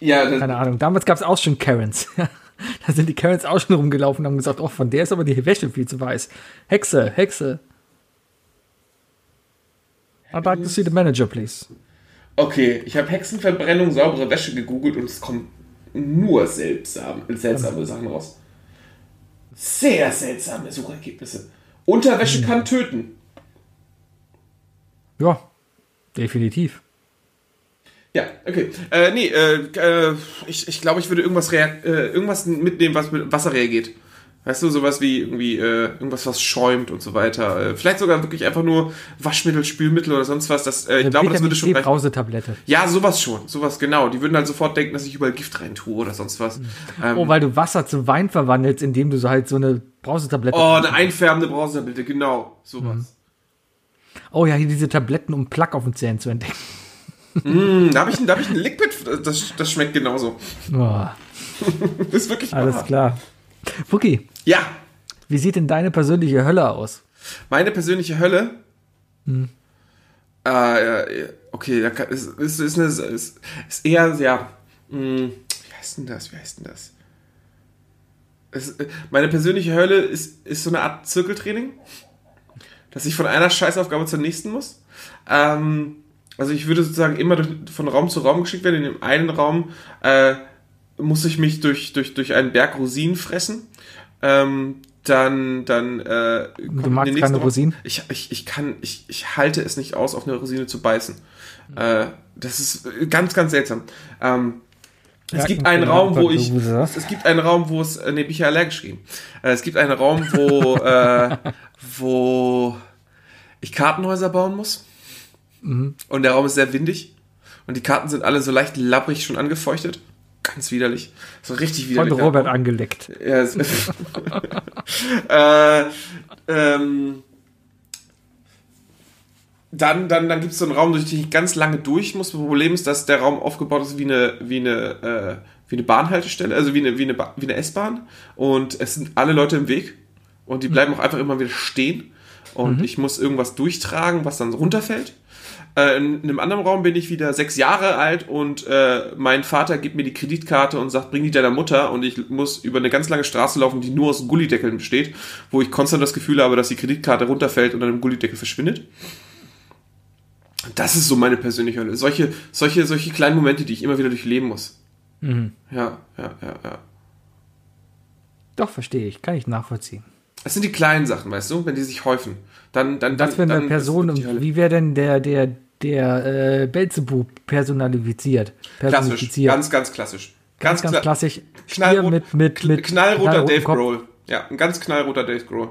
Ja, keine Ahnung. Damals gab es auch schon Karens. (laughs) da sind die Karens auch schon rumgelaufen und haben gesagt, oh, von der ist aber die Wäsche viel zu weiß. Hexe, Hexe. I'd like to see the manager, please. Okay, ich habe Hexenverbrennung, saubere Wäsche gegoogelt und es kommen nur seltsam, seltsame Sachen raus. Sehr seltsame Suchergebnisse. Unterwäsche kann töten. Ja, definitiv. Ja, okay. Äh, nee, äh, äh, ich, ich glaube, ich würde irgendwas, äh, irgendwas mitnehmen, was mit Wasser reagiert. Weißt du, sowas wie irgendwie äh, irgendwas, was schäumt und so weiter. Äh, vielleicht sogar wirklich einfach nur Waschmittel, Spülmittel oder sonst was. Das, äh, ich glaube, das würde schon reichen. Brausetablette. Ja, sowas schon. Sowas genau. Die würden halt sofort denken, dass ich überall Gift rein tue oder sonst was. Ähm, Oh, weil du Wasser zu Wein verwandelst, indem du so halt so eine Brausetablette. Oh, eine einfärbende Brausetablette, genau. Sowas. Oh ja, hier diese Tabletten, um Plack auf den Zähnen zu entdecken. Hm, da habe ich, da hab ich ein Liquid, das, das schmeckt genauso. Oh, (laughs) Das ist wirklich alles wahr. klar. Fuki, Ja, wie sieht denn deine persönliche Hölle aus? meine persönliche Hölle. Äh, ja, okay, ist, ist, ist, eine, ist, ist eher, ja. Mh, wie heißt denn das? Wie heißt denn das? Es, äh, meine persönliche Hölle ist, ist so eine Art Zirkeltraining, dass ich von einer Scheißaufgabe zur nächsten muss. Ähm, also ich würde sozusagen immer durch, von Raum zu Raum geschickt werden. In dem einen Raum äh, muss ich mich durch, durch, durch einen Berg Rosinen fressen. Ähm, dann, dann, äh, den magst keine Raum- Rosinen? Ich, ich, ich kann, ich, ich halte es nicht aus, auf eine Rosine zu beißen. Äh, das ist ganz, ganz seltsam. Ähm, es gibt einen Raum, wo ich, es gibt einen Raum, wo es, äh, nee, bin ich ja allergisch gegen. Äh, es gibt einen Raum, wo, (laughs) äh, wo ich Kartenhäuser bauen muss. Mhm. Und der Raum ist sehr windig. Und die Karten sind alle so leicht labbrig schon angefeuchtet. Ganz widerlich. So richtig Von widerlich. Robert angeleckt. Ja, es, (laughs) äh, ähm, dann dann, dann gibt es so einen Raum, durch den ich ganz lange durch muss. Das Problem ist, dass der Raum aufgebaut ist wie eine, wie eine, äh, wie eine Bahnhaltestelle, also wie eine, wie eine, Ba- wie eine S-Bahn. Und es sind alle Leute im Weg. Und die bleiben auch einfach immer wieder stehen. Und ich muss irgendwas durchtragen, was dann runterfällt. Äh, in einem anderen Raum bin ich wieder sechs Jahre alt und äh, mein Vater gibt mir die Kreditkarte und sagt, bring die deiner Mutter und ich muss über eine ganz lange Straße laufen, die nur aus Gullideckeln besteht, wo ich konstant das Gefühl habe, dass die Kreditkarte runterfällt und dann im Gullideckel verschwindet. Das ist so meine persönliche Hölle. Solche, solche, solche kleinen Momente, die ich immer wieder durchleben muss. Ja, ja, ja, ja. Doch, verstehe ich. Kann ich nachvollziehen. Das sind die kleinen Sachen, weißt du, wenn die sich häufen. Dann, dann, dann, Was für eine dann Person wie wäre denn der, der, der äh, Belzebub personalisiert? Klassisch, ganz, ganz klassisch. ganz, ganz kla- klassisch. Knallrot, mit, mit, mit knallroter Dave Kopf. Grohl. Ja, ein ganz knallroter Dave Grohl.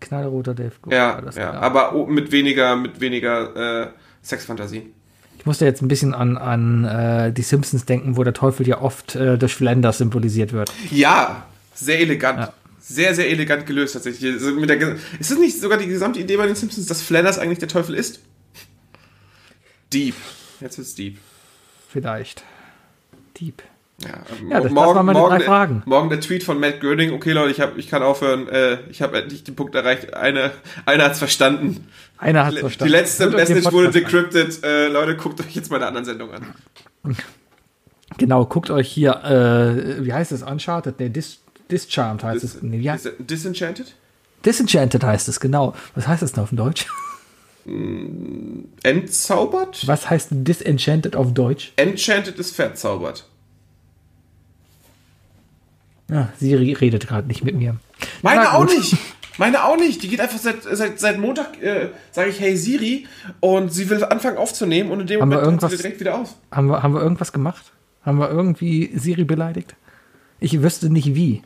Knallroter Dave Grohl. Ja, ja, aber mit weniger, mit weniger äh, Sexfantasie. Ich musste jetzt ein bisschen an, an äh, die Simpsons denken, wo der Teufel ja oft äh, durch Flanders symbolisiert wird. Ja, sehr elegant. Ja. Sehr, sehr elegant gelöst tatsächlich. Also mit der, ist es nicht sogar die gesamte Idee bei den Simpsons, dass Flanders eigentlich der Teufel ist? Deep. Jetzt wird's deep. Vielleicht. Dieb. Ja, Ja, das- das waren meine drei der, Fragen. Morgen der Tweet von Matt Groening. Okay, Leute, ich, hab, ich kann aufhören. Äh, ich habe endlich den Punkt erreicht. Eine, einer hat's verstanden. Einer hat Die verstanden. letzte euch den Message wurde decrypted. Äh, Leute, guckt euch jetzt meine anderen Sendungen an. an. Genau, guckt euch hier, äh, wie heißt es? Uncharted? Nee, Dis Discharmed heißt es. Nee, wie heißt Dis Disenchanted? Disenchanted heißt es, genau. Was heißt das denn auf Deutsch? Entzaubert? Was heißt Disenchanted auf Deutsch? Enchanted ist verzaubert. Ja, Siri redet gerade nicht mit mir. Meine auch nicht. Meine auch nicht. Die geht einfach seit, seit, seit Montag, äh, sage ich, hey Siri, und sie will anfangen aufzunehmen und in dem Haben Moment hört sie direkt wieder auf. Haben wir, haben wir irgendwas gemacht? Haben wir irgendwie Siri beleidigt? Ich wüsste nicht wie.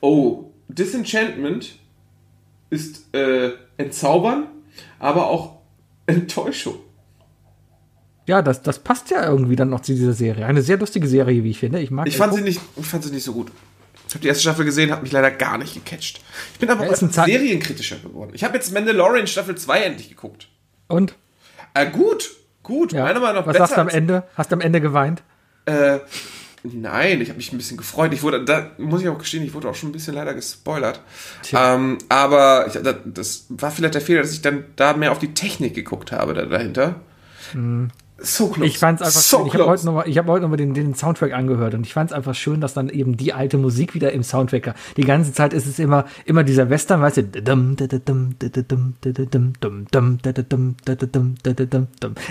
Oh, Disenchantment ist äh, entzaubern, aber auch (laughs) Enttäuschung. Ja, das, das passt ja irgendwie dann noch zu dieser Serie. Eine sehr lustige Serie, wie ich finde. Ich mag Ich fand, sie nicht, ich fand sie nicht so gut. Ich habe die erste Staffel gesehen, hat mich leider gar nicht gecatcht. Ich bin aber Ja, auch ein serienkritischer geworden. Ich habe jetzt Mandalorian Staffel 2 endlich geguckt. Und? Äh, gut, gut. Ja. Meiner Meinung nach Was sagst du am Ende? Hast du am Ende geweint? Äh, nein, ich habe mich ein bisschen gefreut. Ich wurde, da muss ich auch gestehen, ich wurde auch schon ein bisschen leider gespoilert. Ähm, aber ich, da- das war vielleicht der Fehler, dass ich dann da mehr auf die Technik geguckt habe da, dahinter. So close. Ich fand's einfach so schön. Ich habe heute nochmal hab heute noch mal den, den Soundtrack angehört und ich fand's einfach schön, dass dann eben die alte Musik wieder im Soundtrack Die ganze Zeit ist es immer, immer dieser Western, weißt du,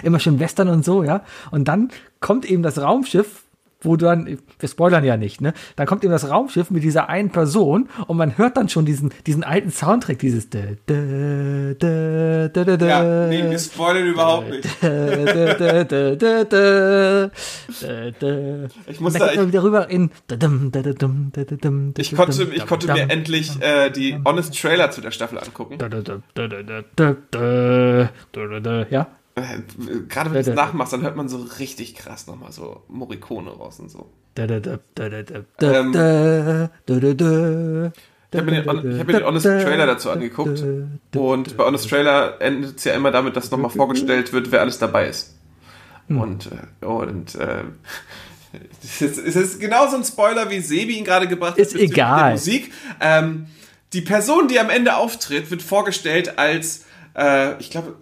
immer schön Western und so, ja. Und dann kommt eben das Raumschiff wo dann, wir spoilern ja nicht, ne? Dann kommt eben das Raumschiff mit dieser einen Person und man hört dann schon diesen, diesen alten Soundtrack, dieses da, da, da, da, da, da, Ja, nee, wir spoilern überhaupt nicht. Ich muss da, ich, wieder in ich konnte, ich konnte mir endlich äh, die Honest Trailer zu der Staffel angucken. Ja? Äh, Gerade wenn du es nachmachst, dann hört man so richtig krass nochmal so Morricone raus und so. Da, da, da, da, da, da, da, Ähm, da, da, da, da. Ich habe mir, hab mir den Honest Trailer dazu angeguckt. Und bei Honest Trailer endet es ja immer damit, dass nochmal vorgestellt wird, wer alles dabei ist. Hm. Und, äh, und äh, (laughs) es ist, es ist genauso ein Spoiler, wie Sebi ihn gerade gebracht hat. Ist egal. Musik. Ähm, die Person, die am Ende auftritt, wird vorgestellt als, äh, ich glaube,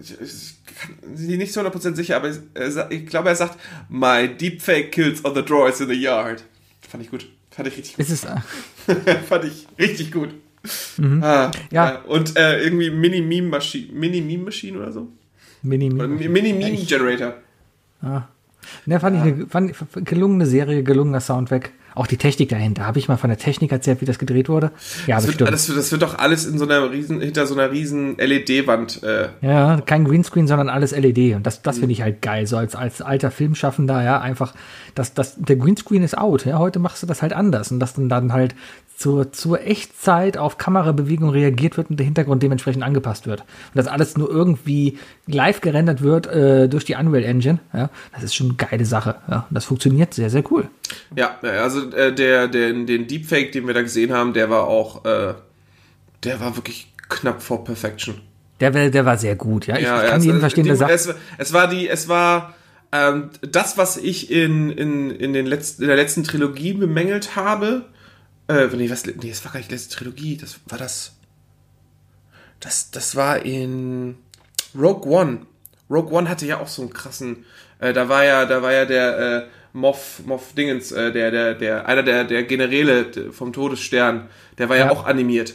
sie nicht zu 100% sicher, aber er ich glaube, er sagt, My deepfake kills all the drawers in the yard. Fand ich gut. Fand ich richtig gut. Ist es, äh, (laughs) Fand ich richtig gut. Ah, Ja. äh, Und äh, irgendwie Mini-Meme-Maschine Mini -Meme oder so? Mini, Oder Mini. Mini-Meme-Generator. Ne, fand ich eine fand, gelungene Serie, gelungener Soundtrack. Auch die Technik dahinter. Habe ich mal von der Technik erzählt, wie das gedreht wurde? Ja, Das, wird- bestimmt. das, wird- das wird doch alles in so einer riesen, hinter so einer riesen LED-Wand. Äh, Ja, kein Greenscreen, sondern alles LED. Und das, Mhm. das finde ich halt geil. So als, als alter Filmschaffender, ja, einfach, das, das, der Greenscreen ist out. Ja, heute machst du das halt anders. Und dass dann, dann halt zur, zur Echtzeit auf Kamerabewegung reagiert wird und der Hintergrund dementsprechend angepasst wird. Und das alles nur irgendwie live gerendert wird äh, durch die Unreal Engine. Ja, das ist schon eine geile Sache. Ja, und das funktioniert sehr, sehr cool. ja, also äh, der, der, den Deepfake, den wir da gesehen haben, der war auch, äh, der war wirklich knapp vor Perfection. Der, war- der war sehr gut. Ja, ich, Ja, ich kann es- jeden verstehen, die, der sagt, es, es war die, es war ähm, das, was ich in, in, in, den letzten, in der letzten Trilogie bemängelt habe. Äh, nee, was, nee, das war gar nicht die letzte Trilogie, das war das. Das, das war in Rogue One. Rogue One hatte ja auch so einen krassen. Äh, da war ja, da war ja der äh, Moff, Moff Dingens, äh, der, der, der, einer der, der Generäle vom Todesstern, der war ja, Ja. auch animiert.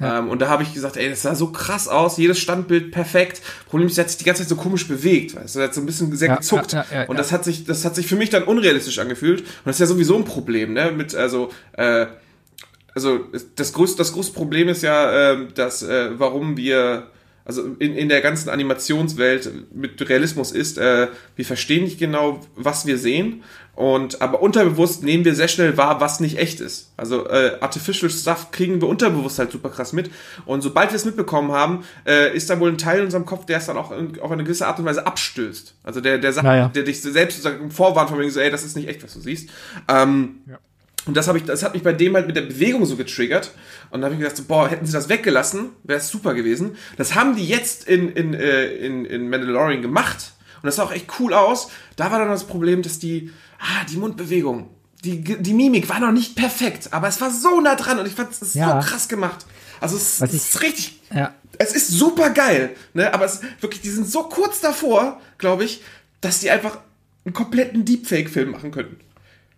Ähm, und da habe ich gesagt, ey, das sah so krass aus, jedes Standbild perfekt. Problem ist, der hat sich die ganze Zeit so komisch bewegt, weißt du, der hat so ein bisschen sehr Ja, gezuckt. ja, ja, ja, und ja. das hat sich, das hat sich für mich dann unrealistisch angefühlt. Und das ist ja sowieso ein Problem, ne? Mit, also, äh, also das größte, das große Problem ist ja, ähm, dass äh, warum wir also in, in der ganzen Animationswelt mit Realismus ist, äh, wir verstehen nicht genau, was wir sehen und aber unterbewusst nehmen wir sehr schnell wahr, was nicht echt ist. Also äh, artificial Stuff kriegen wir unterbewusst halt super krass mit und sobald wir es mitbekommen haben, äh, ist da wohl ein Teil in unserem Kopf, der es dann auch in, auf eine gewisse Art und Weise abstößt. Also der der sagt, Naja. der dich selbst sozusagen vorwarnt von wegen so, ey, das ist nicht echt, was du siehst. Ähm, und das, ich, das hat mich bei dem halt mit der Bewegung so getriggert. Und da habe ich gedacht, so, boah, hätten sie das weggelassen, wäre es super gewesen. Das haben die jetzt in, in, äh, in, in Mandalorian gemacht. Und das sah auch echt cool aus. Da war dann das Problem, dass die, ah, die Mundbewegung, die, die Mimik war noch nicht perfekt. Aber es war so nah dran und ich fand es Ja. so krass gemacht. Also es, es ist richtig, Ja. es ist super geil, ne? Aber es wirklich, die sind so kurz davor, glaube ich, dass die einfach einen kompletten Deepfake-Film machen könnten.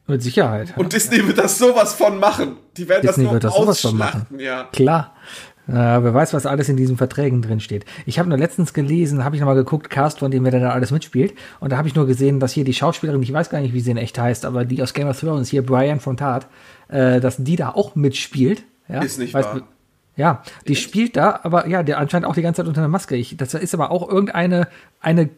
Mit Sicherheit. Und Disney wird das sowas von machen. Die werden Disney das nur wird das sowas von machen. ja. Klar. Äh, wer weiß, was alles in diesen Verträgen drin steht. Ich habe nur letztens gelesen, habe ich nochmal geguckt, Cast, von dem wer da alles mitspielt. Und da habe ich nur gesehen, dass hier die Schauspielerin, ich weiß gar nicht, wie sie in echt heißt, aber die aus Game of Thrones, hier Brian von Tart, äh, dass die da auch mitspielt. Ja? Ist nicht Weißt wahr. Ja, die spielt da, aber ja, der anscheinend auch die ganze Zeit unter einer Maske. Ich, das ist aber auch irgendeine, eine,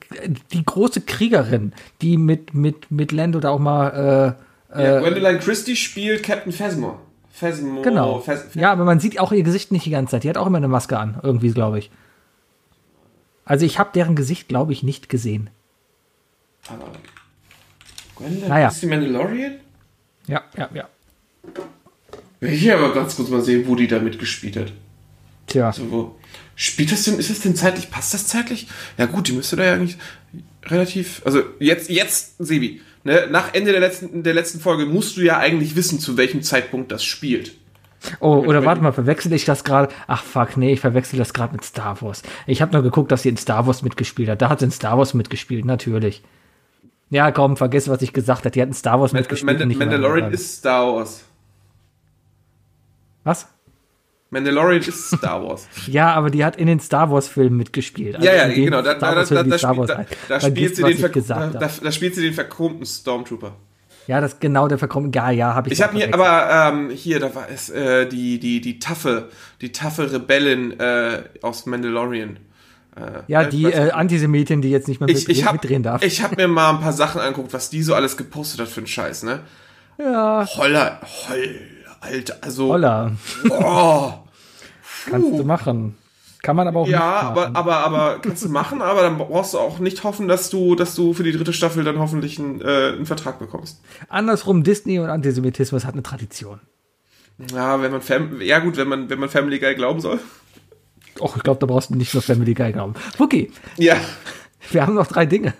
die große Kriegerin, die mit, mit, mit Lando da auch mal, äh, ja Gwendoline Christie spielt Captain Phasma. Phasma. Genau. Phas ja, aber man sieht auch ihr Gesicht nicht die ganze Zeit. Die hat auch immer eine Maske an, irgendwie, glaube ich. Also ich habe deren Gesicht, glaube ich, nicht gesehen. Aber Gwendoline Naja. Christie Mandalorian? Ja, ja, ja. Will ich aber ganz kurz mal sehen, wo die da mitgespielt hat. Tja. Also wo, spielt das denn, ist das denn zeitlich, passt das zeitlich? Ja gut, die müsste da ja eigentlich relativ, also jetzt, jetzt, Sebi, ne, nach Ende der letzten, der letzten Folge musst du ja eigentlich wissen, zu welchem Zeitpunkt das spielt. Oh, oder warte mal, verwechsel ich das gerade? Ach fuck, nee, ich verwechsel das gerade mit Star Wars. Ich habe nur geguckt, dass sie in Star Wars mitgespielt hat. Da hat sie in Star Wars mitgespielt, natürlich. Ja, komm, vergiss, was ich gesagt habe. Die hat in Star Wars mitgespielt. Nicht in Mandalorian Mandalorian. ist Star Wars. Was? Mandalorian ist Star Wars. (laughs) Ja, aber die hat in den Star Wars-Filmen mitgespielt. Also ja, ja, genau. Da, da, da, da, spielt, Wars da, da, Vergiss, spielt sie den ich ver- gesagt da, habe. da, da spielt sie den verchromten Stormtrooper. Ja, das genau der verkommt. Ja, ja, habe ich. Ich habe mir aber ähm, hier, da war es äh, die die die taffe, die taffe Rebellin äh, aus Mandalorian. Ja, äh, die äh, Antisemitin, die jetzt nicht mehr Ich, mit, ich habe mitdrehen darf. ich hab mir mal ein paar Sachen angeguckt, was die so alles gepostet hat für einen Scheiß, ne? ja, Holla, holl, Alter, also Holla, oh, kannst du machen. Kann man aber auch ja, nicht aber machen. aber aber kannst du machen, aber dann brauchst du auch nicht hoffen, dass du dass du für die dritte Staffel dann hoffentlich einen, äh, einen Vertrag bekommst. Andersrum, Disney und Antisemitismus hat eine Tradition. Ja, wenn man Fam ja gut, wenn man wenn man Family Guy glauben soll. Och, ich glaube, da brauchst du nicht nur Family Guy glauben. Okay, Ja. wir haben noch drei Dinge.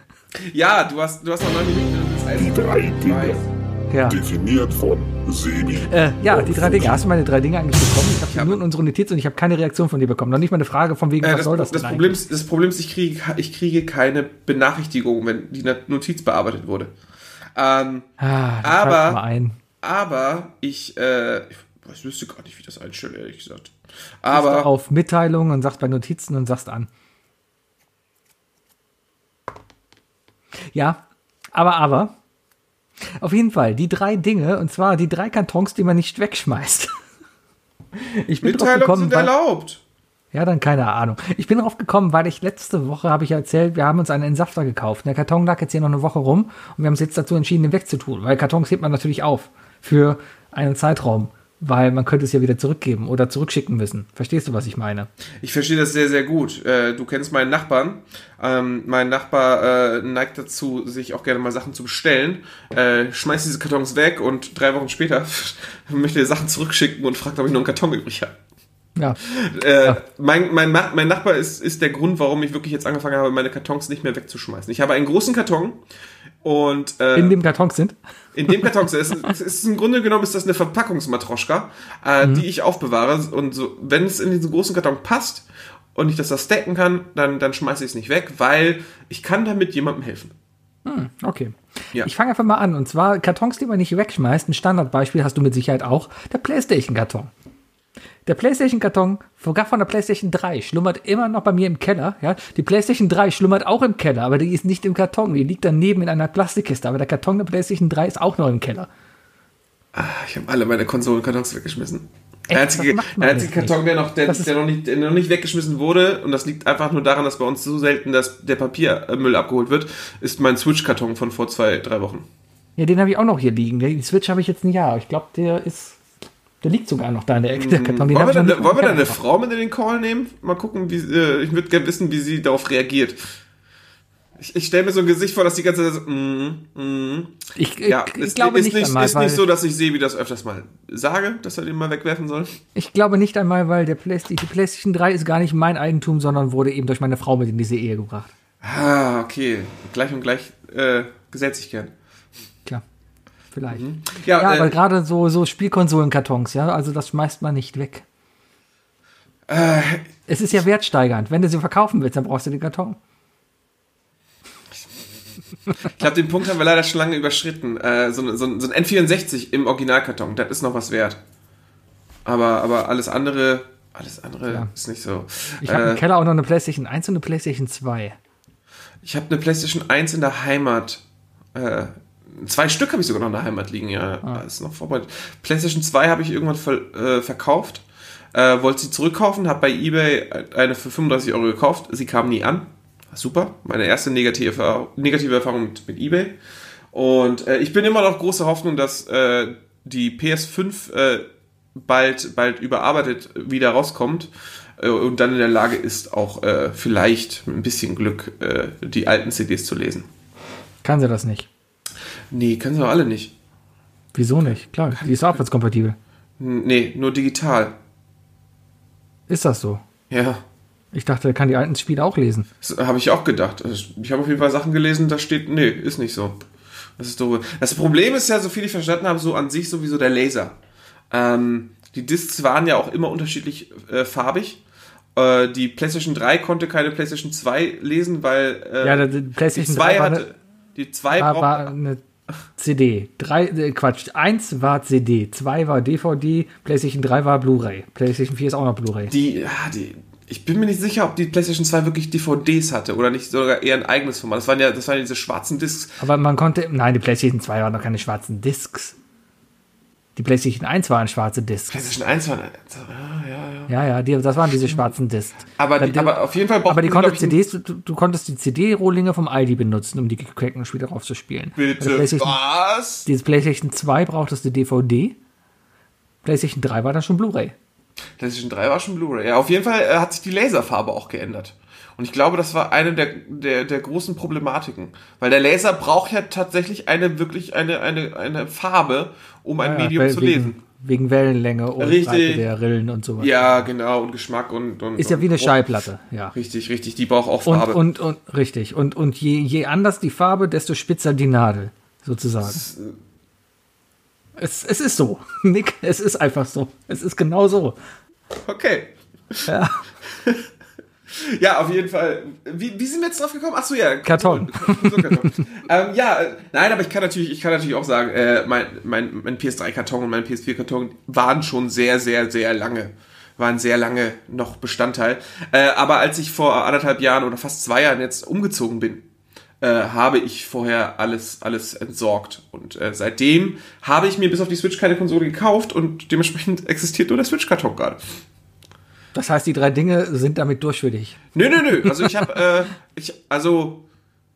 Ja, du hast du hast noch neun Minuten. Das heißt, Die drei Dinge. Ja, Definiert von Sebi. äh, ja die drei Dinge. Hast du meine drei Dinge eigentlich bekommen? Ich habe sie nur in unsere Notiz und ich habe keine Reaktion von dir bekommen. Noch nicht mal eine Frage von wegen, Äh, was das, soll das das, denn Problem eigentlich? ist, das Problem ist, ich kriege, ich kriege keine Benachrichtigung, wenn die Notiz bearbeitet wurde. Ähm, Ah, aber- schreibt mal ein. aber ich, äh, ich wüsste gar nicht, wie ich das einstelle, ehrlich gesagt. Aber Aber auf Mitteilungen und sagst bei Notizen und sagst an. Ja, aber, aber, auf jeden Fall, die drei Dinge, und zwar die drei Kartons, die man nicht wegschmeißt. (laughs) Ich bin drauf Mitteilungen gekommen, sind weil, erlaubt. ja, dann keine Ahnung. Ich bin drauf gekommen, weil ich letzte Woche, habe ich erzählt, wir haben uns einen Entsafter gekauft. Der Karton lag jetzt hier noch eine Woche rum und wir haben uns jetzt dazu entschieden, den wegzutun, weil Kartons hebt man natürlich auf für einen Zeitraum, weil man könnte es ja wieder zurückgeben oder zurückschicken müssen. Verstehst du, was ich meine? Ich verstehe das sehr, sehr gut. Äh, du kennst meinen Nachbarn. Ähm, mein Nachbar äh, neigt dazu, sich auch gerne mal Sachen zu bestellen, äh, schmeißt diese Kartons weg und drei Wochen später (laughs) möchte er Sachen zurückschicken und fragt, ob ich noch einen Karton übrig habe. Ja, Äh, mein, mein, Ma- mein Nachbar ist, ist der Grund, warum ich wirklich jetzt angefangen habe, meine Kartons nicht mehr wegzuschmeißen. Ich habe einen großen Karton und äh, in dem Karton sind. In dem Karton ist, es ist im Grunde genommen ist das eine Verpackungsmatroschka, äh, Mhm. die ich aufbewahre und so, wenn es in diesen großen Karton passt und ich das da stacken kann, dann, dann schmeiße ich es nicht weg, weil ich kann damit jemandem helfen. Okay. Ja. Ich fange einfach mal an. Und zwar Kartons, die man nicht wegschmeißt. Ein Standardbeispiel hast du mit Sicherheit auch. Der PlayStation-Karton. Der PlayStation-Karton, sogar von der PlayStation 3, schlummert immer noch bei mir im Keller. Ja? Die PlayStation 3 schlummert auch im Keller, aber die ist nicht im Karton. Die liegt daneben in einer Plastikkiste. Aber der Karton der PlayStation 3 ist auch noch im Keller. Ah, ich habe alle meine Konsolenkartons weggeschmissen. Der einzige, der einzige. Karton, der noch, der, der, noch nicht, der noch nicht weggeschmissen wurde, und das liegt einfach nur daran, dass bei uns so selten dass der Papiermüll abgeholt wird, ist mein Switch-Karton von vor zwei, drei Wochen. Ja, den habe ich auch noch hier liegen. Die Switch habe ich jetzt ein Jahr. Ich glaube, der ist. Der liegt sogar noch da in der Ecke, der Karton. Den Wollen wir, dann, wollen wir dann eine. Frau mit in den Call nehmen? Mal gucken, wie, äh, ich würde gerne wissen, wie sie darauf reagiert. Ich, ich stelle mir so ein Gesicht vor, dass die ganze Zeit so, mm, mm. Ich, Ja, ich, ich glaube ist nicht, nicht, einmal, ist nicht so, dass ich sehe, wie das öfters mal sage, dass er den mal wegwerfen soll. ich glaube nicht einmal, weil der Playsta die PlayStation 3 ist gar nicht mein Eigentum, sondern wurde eben durch meine Frau mit in diese Ehe gebracht. Ah, okay. Gleich und gleich äh, gesetze ich gern. Vielleicht. Ja, Ja, äh, aber gerade so, so Spielkonsolenkartons, ja, also das schmeißt man nicht weg. Äh, Es ist ja wertsteigernd. Wenn du sie verkaufen willst, dann brauchst du den Karton. Ich glaube, den Punkt haben wir leider schon lange überschritten. Äh, so, so, so ein N64 im Originalkarton, das ist noch was wert. Aber, aber alles andere, alles andere Ja. ist nicht so. Ich habe Äh, im Keller auch noch eine PlayStation 1 und eine PlayStation 2. ich habe eine PlayStation 1 in der Heimat. Äh, zwei Stück habe ich sogar noch in der Heimat liegen, ja. Ah. Ist noch vorbereitet. PlayStation 2 habe ich irgendwann ver, äh, verkauft. Äh, wollte sie zurückkaufen, habe bei eBay eine für 35 Euro gekauft. Sie kam nie an. Super. Meine erste negative, Erfahrung- negative Erfahrung mit, mit eBay. Und äh, ich bin immer noch große Hoffnung, dass äh, die PS5 äh, bald, bald überarbeitet wieder rauskommt äh, und dann in der Lage ist, auch äh, vielleicht mit ein bisschen Glück äh, die alten CDs zu lesen. Kann sie das nicht? Nee, können sie doch alle nicht. Wieso nicht? Klar, die ist abwärtskompatibel. N- Nee, nur digital. Ist das so? Ja, Ich dachte, er kann die alten Spiele auch lesen. das habe ich auch gedacht. Also, Ich habe auf jeden Fall Sachen gelesen, da steht, nee, ist nicht so. Das ist doof. Das Problem ist ja, so viel ich verstanden habe, so an sich sowieso der Laser. Ähm, die Discs waren ja auch immer unterschiedlich äh, farbig. Äh, die PlayStation 3 konnte keine PlayStation 2 lesen, weil äh, Ja, die die PlayStation 2 3 war, hatte. Die 2 war, war eine CD. Drei, äh, Quatsch, 1 war CD, 2 war DVD, PlayStation 3 war Blu-ray. PlayStation 4 ist auch noch Blu-ray. Die, ja, die, ich bin mir nicht sicher, ob die PlayStation 2 wirklich DVDs hatte oder nicht sogar eher ein eigenes Format. Das waren ja, das waren ja diese schwarzen Discs. Aber man konnte, nein, die PlayStation 2 waren noch keine schwarzen Discs. Die PlayStation 1 waren schwarze Discs. PlayStation 1 waren, ja, ja, ja. Ja, ja, die, das waren diese schwarzen Discs. Aber, die, die- aber auf jeden Fall Aber die konnte CDs, du, du konntest die CD-Rohlinge vom Aldi benutzen, um die gecrackten Spiele drauf zu spielen. Bitte, was? diese PlayStation 2 brauchtest du DVD. PlayStation 3 war dann schon Blu-ray. PlayStation 3 war schon Blu-ray. Ja, auf jeden Fall äh, hat sich die Laserfarbe auch geändert. Und ich glaube, das war eine der, der, der großen Problematiken. Weil der Laser braucht ja tatsächlich eine, wirklich eine, eine, eine Farbe, um ein Ja, Medium weil- zu wegen, lesen. Wegen Wellenlänge und Richtig. Breite der Rillen und sowas. Ja, genau, und Geschmack und. und Ist ja und wie eine. Schallplatte, ja. Richtig, richtig, die braucht auch Und, Farbe. und, und, richtig. Und, und je, je anders die Farbe, desto spitzer die Nadel, sozusagen. Es, es ist so. (laughs) Nick, es ist einfach so. Es ist genau so. Okay. Ja. (laughs) Ja, auf jeden Fall. Wie, wie sind wir jetzt drauf gekommen? Achso, ja. Karton. (laughs) Konsolkarton. ähm, ja, nein, aber ich kann natürlich, ich kann natürlich auch sagen, äh, mein, mein, mein PS3-Karton und mein PS4-Karton waren schon sehr, sehr, sehr lange, waren sehr lange noch Bestandteil. Äh, aber als ich vor anderthalb Jahren oder fast zwei Jahren jetzt umgezogen bin, äh, habe ich vorher alles, alles entsorgt. Und äh, seitdem habe ich mir bis auf die Switch keine Konsole gekauft und dementsprechend (laughs) existiert nur der Switch-Karton gerade. Das heißt, die drei Dinge sind damit durch für dich. Nö, nö, nö. Also ich habe, äh, ich, also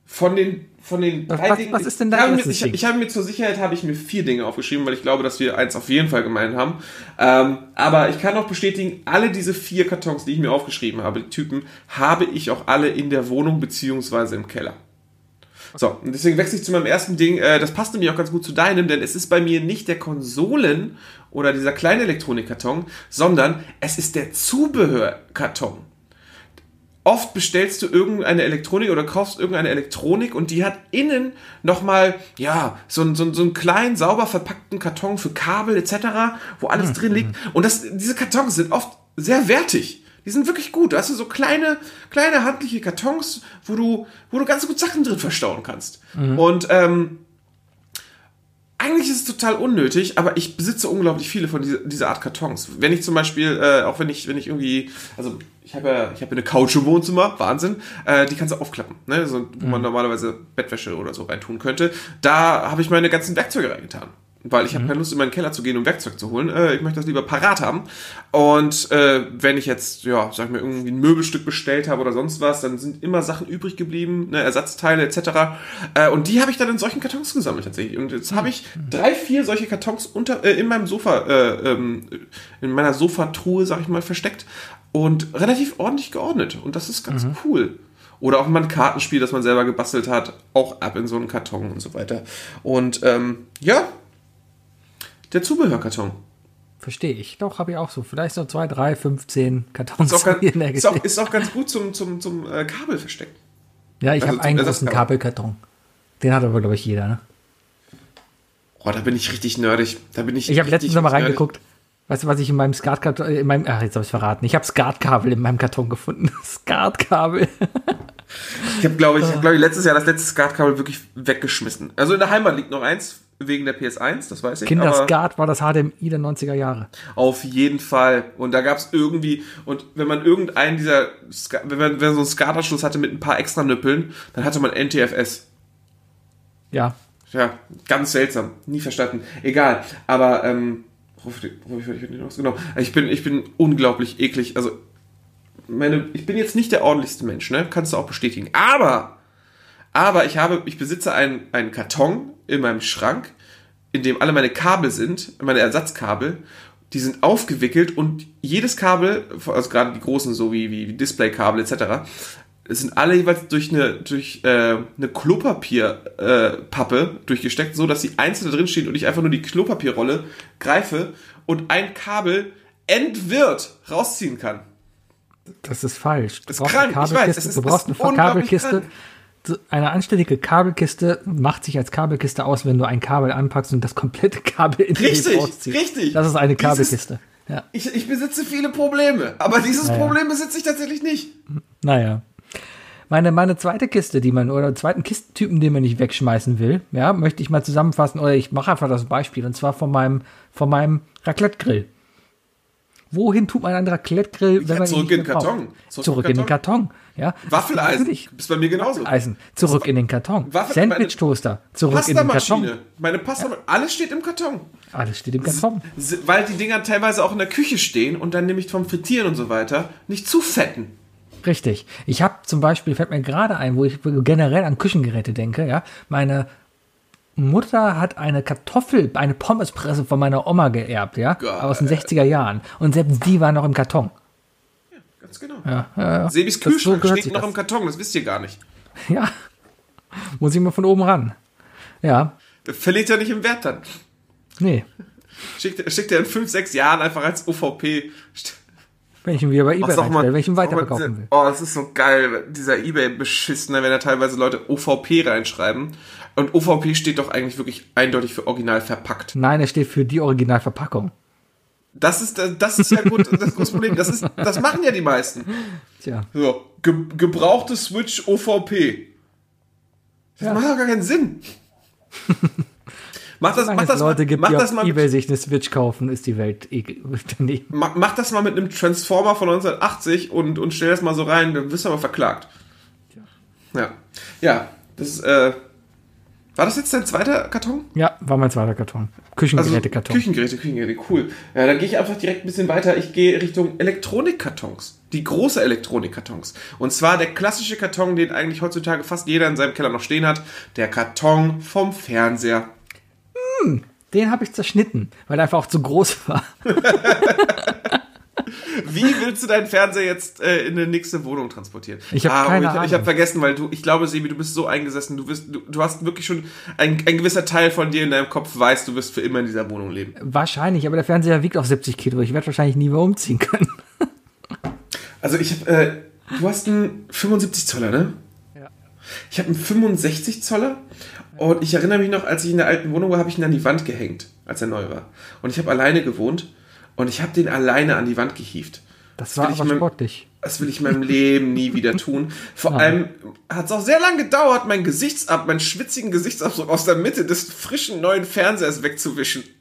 von den, von den Was- drei was- Dingen. was ist denn dein ich habe mir, erstes ich, ich habe mir zur Sicherheit habe ich mir vier Dinge aufgeschrieben, weil ich glaube, dass wir eins auf jeden Fall gemein haben. Ähm, aber ich kann auch bestätigen, alle diese vier Kartons, die ich mir aufgeschrieben habe, die Typen, habe ich auch alle in der Wohnung beziehungsweise im Keller. So, und deswegen wechsle ich zu meinem ersten Ding. Äh, das passt nämlich auch ganz gut zu deinem, denn es ist bei mir nicht der Konsolen- oder dieser kleine Elektronikkarton, sondern es ist der Zubehörkarton. Oft bestellst du irgendeine Elektronik oder kaufst irgendeine Elektronik und die hat innen nochmal, ja, so, einen- so, einen- so einen kleinen, sauber verpackten Karton für Kabel etc., wo alles drin liegt. Und das, diese Kartons sind oft sehr wertig. Die sind wirklich gut. Da hast du so kleine, kleine handliche Kartons, wo du, wo du ganz gut Sachen drin verstauen kannst. Und ähm, eigentlich ist es total unnötig, aber ich besitze unglaublich viele von dieser, dieser Art Kartons. Wenn ich zum Beispiel, äh, auch wenn ich, wenn ich irgendwie, also ich habe ja, ich habe eine Couch im Wohnzimmer, Wahnsinn, äh, die kannst du aufklappen, ne? so, wo man normalerweise Bettwäsche oder so reintun könnte. Da habe ich meine ganzen Werkzeuge reingetan. Weil ich habe keine Lust, in meinen Keller zu gehen, um Werkzeug zu holen. Äh, ich möchte das lieber parat haben. Und äh, wenn ich jetzt, ja, sag ich mir, irgendwie ein Möbelstück bestellt habe oder sonst was, dann sind immer Sachen übrig geblieben, ne, Ersatzteile etc. Äh, und die habe ich dann in solchen Kartons gesammelt tatsächlich. Und jetzt habe ich drei, vier solche Kartons unter äh, in meinem Sofa, äh, ähm, in meiner Sofatruhe, sag ich mal, versteckt und relativ ordentlich geordnet. Und das ist ganz cool. Oder auch mal ein Kartenspiel, das man selber gebastelt hat, auch ab in so einen Karton und so weiter. Und ähm, ja, der Zubehörkarton. Verstehe ich. Doch, habe ich auch so. Vielleicht so zwei, drei, 15 Kartons Ist auch, ganz, (laughs) hier in der ist auch, ist auch ganz gut zum, zum, zum äh, Kabel versteckt. Ja, ich also habe einen großen. Kabelkarton. Den hat aber, glaube ich, jeder. Ne? Oh, da bin ich richtig nerdig. Da bin ich Ich habe letztens noch mal nerdig. reingeguckt. Weißt du, was ich in meinem Skatkarton, äh, in meinem, ach, jetzt habe ich verraten. Ich habe Skatkabel in meinem Karton gefunden. (laughs) Skatkabel. Ich habe, glaube ich, (laughs) ich hab, glaub ich, letztes Jahr das letzte Skatkabel wirklich weggeschmissen. Also in der Heimat liegt noch eins, wegen der PS1, das weiß ich. aber Kinderskat war das HDMI der 90er Jahre. Auf jeden Fall. Und da gab es irgendwie, und wenn man irgendeinen dieser, wenn man, wenn man so einen Skatanschluss hatte mit ein paar extra Nüppeln, dann hatte man NTFS. Ja. Ja, ganz seltsam. Nie verstanden. Egal. Aber, ähm, ich? Genau. Ich bin, ich bin unglaublich eklig. Also, meine, ich bin jetzt nicht der ordentlichste Mensch, ne? Kannst du auch bestätigen. Aber, aber ich habe, ich besitze einen, einen Karton in meinem Schrank, in dem alle meine Kabel sind, meine Ersatzkabel. Die sind aufgewickelt und jedes Kabel, also gerade die großen, so wie, wie Displaykabel etc., es sind alle jeweils durch eine, durch, äh, eine Klopapierpappe äh, durchgesteckt, so dass sie einzeln drin stehen und ich einfach nur die Klopapierrolle greife und ein Kabel entwirrt rausziehen kann. Das ist falsch. Du Das ist krank, ich weiß, es ist- du brauchst eine ist Eine anständige Kabelkiste macht sich als Kabelkiste aus, wenn du ein Kabel anpackst und das komplette (laughs) Kabel in Richtig, rausziehst. richtig. Das ist eine Dieses- Kabelkiste. Ja. Ich, ich besitze viele Probleme, aber dieses Naja. Problem besitze ich tatsächlich nicht. Naja. Meine, meine zweite Kiste, die man, oder zweiten Kistentypen, den man nicht wegschmeißen will, ja, möchte ich mal zusammenfassen, oder ich mache einfach das Beispiel, und zwar von meinem, von meinem Raclette-Grill. Wohin tut man einen Raclette-Grill, wenn man ihn zurück nicht in den braucht? Karton. Zurück, Zurück in den Karton, ja. Waffeleisen, Natürlich. ist bei mir genauso. Eisen, zurück in den Karton. Waffel- Sandwich-Toaster, zurück in den Karton. Meine Pasta, alles steht im Karton. Alles steht im Karton. Weil die Dinger teilweise auch in der Küche stehen und dann nämlich vom Frittieren und so weiter nicht zu fetten. Richtig. Ich habe zum Beispiel, fällt mir gerade ein, wo ich generell an Küchengeräte denke, ja, meine Mutter hat eine Kartoffel, eine Pommespresse von meiner Oma geerbt, ja, Geil. aus den 60er Jahren. Und selbst die war noch im Karton. Ganz genau. Ja, ja, ja. Sebis so Kühlschrank gehört steht noch das. im Karton, das wisst ihr gar nicht. (laughs) Ja. Muss ich mal von oben ran. Ja, Verliert ja nicht im Wert dann. nee. Schickt, schickt er in 5, 6 Jahren einfach als OVP. Wenn ich ihn wieder bei eBay sag reinstelle, wenn ich ihn weiterverkaufen will. Oh, das ist so geil, dieser Ebay-Beschissener, wenn da teilweise Leute OVP reinschreiben. Und OVP steht doch eigentlich wirklich eindeutig für original verpackt. Nein, er steht für die Originalverpackung. Das ist, das ist ja gut, das große Problem. Das, ist, das machen ja die meisten. Tja. So, ge gebrauchte Switch OVP. Das Ja. macht doch gar keinen Sinn. (laughs) mach das, mach das, Leute mal, gibt, mach die das mal Ebay mit, sich eine Switch kaufen, ist die Welt ekel- daneben. mach, mach das mal mit einem Transformer von 1980 und, und stell das mal so rein, dann wirst du aber verklagt. Ja. Ja, das ist, äh, war das jetzt dein zweiter Karton? Ja, war mein zweiter Karton. Also Küchengerätekarton. Küchengeräte, Küchengeräte, cool. Ja, dann gehe ich einfach direkt ein bisschen weiter. Ich gehe Richtung Elektronikkartons. Die große Elektronikkartons. Und zwar der klassische Karton, den eigentlich heutzutage fast jeder in seinem Keller noch stehen hat. Der Karton vom Fernseher. Den habe ich zerschnitten, weil er einfach auch zu groß war. (laughs) Wie willst du deinen Fernseher jetzt äh, in eine nächste Wohnung transportieren? Ich hab und keine ich, Ahnung. Ich habe vergessen, weil du, ich glaube, Sebi, du bist so eingesessen. Du, bist, du, du hast wirklich schon ein, ein gewisser Teil von dir in deinem Kopf weiß, du wirst für immer in dieser Wohnung leben. Wahrscheinlich, aber der Fernseher wiegt auch 70 Kilo. Ich werde wahrscheinlich nie mehr umziehen können. (laughs) Also ich habe, äh, du hast einen 75 Zoller, ne? Ja. Ich habe einen 65 Zoller und ich erinnere mich noch, als ich in der alten Wohnung war, habe ich ihn an die Wand gehängt, als er neu war. Und ich habe alleine gewohnt und ich habe den alleine an die Wand gehievt. Das war will ich aber mir- sportlich. Das will ich in meinem Leben nie wieder tun. Vor allem hat es auch sehr lange gedauert, meinen Gesichtsab, meinen schwitzigen Gesichtsabdruck aus der Mitte des frischen neuen Fernsehers wegzuwischen. (laughs)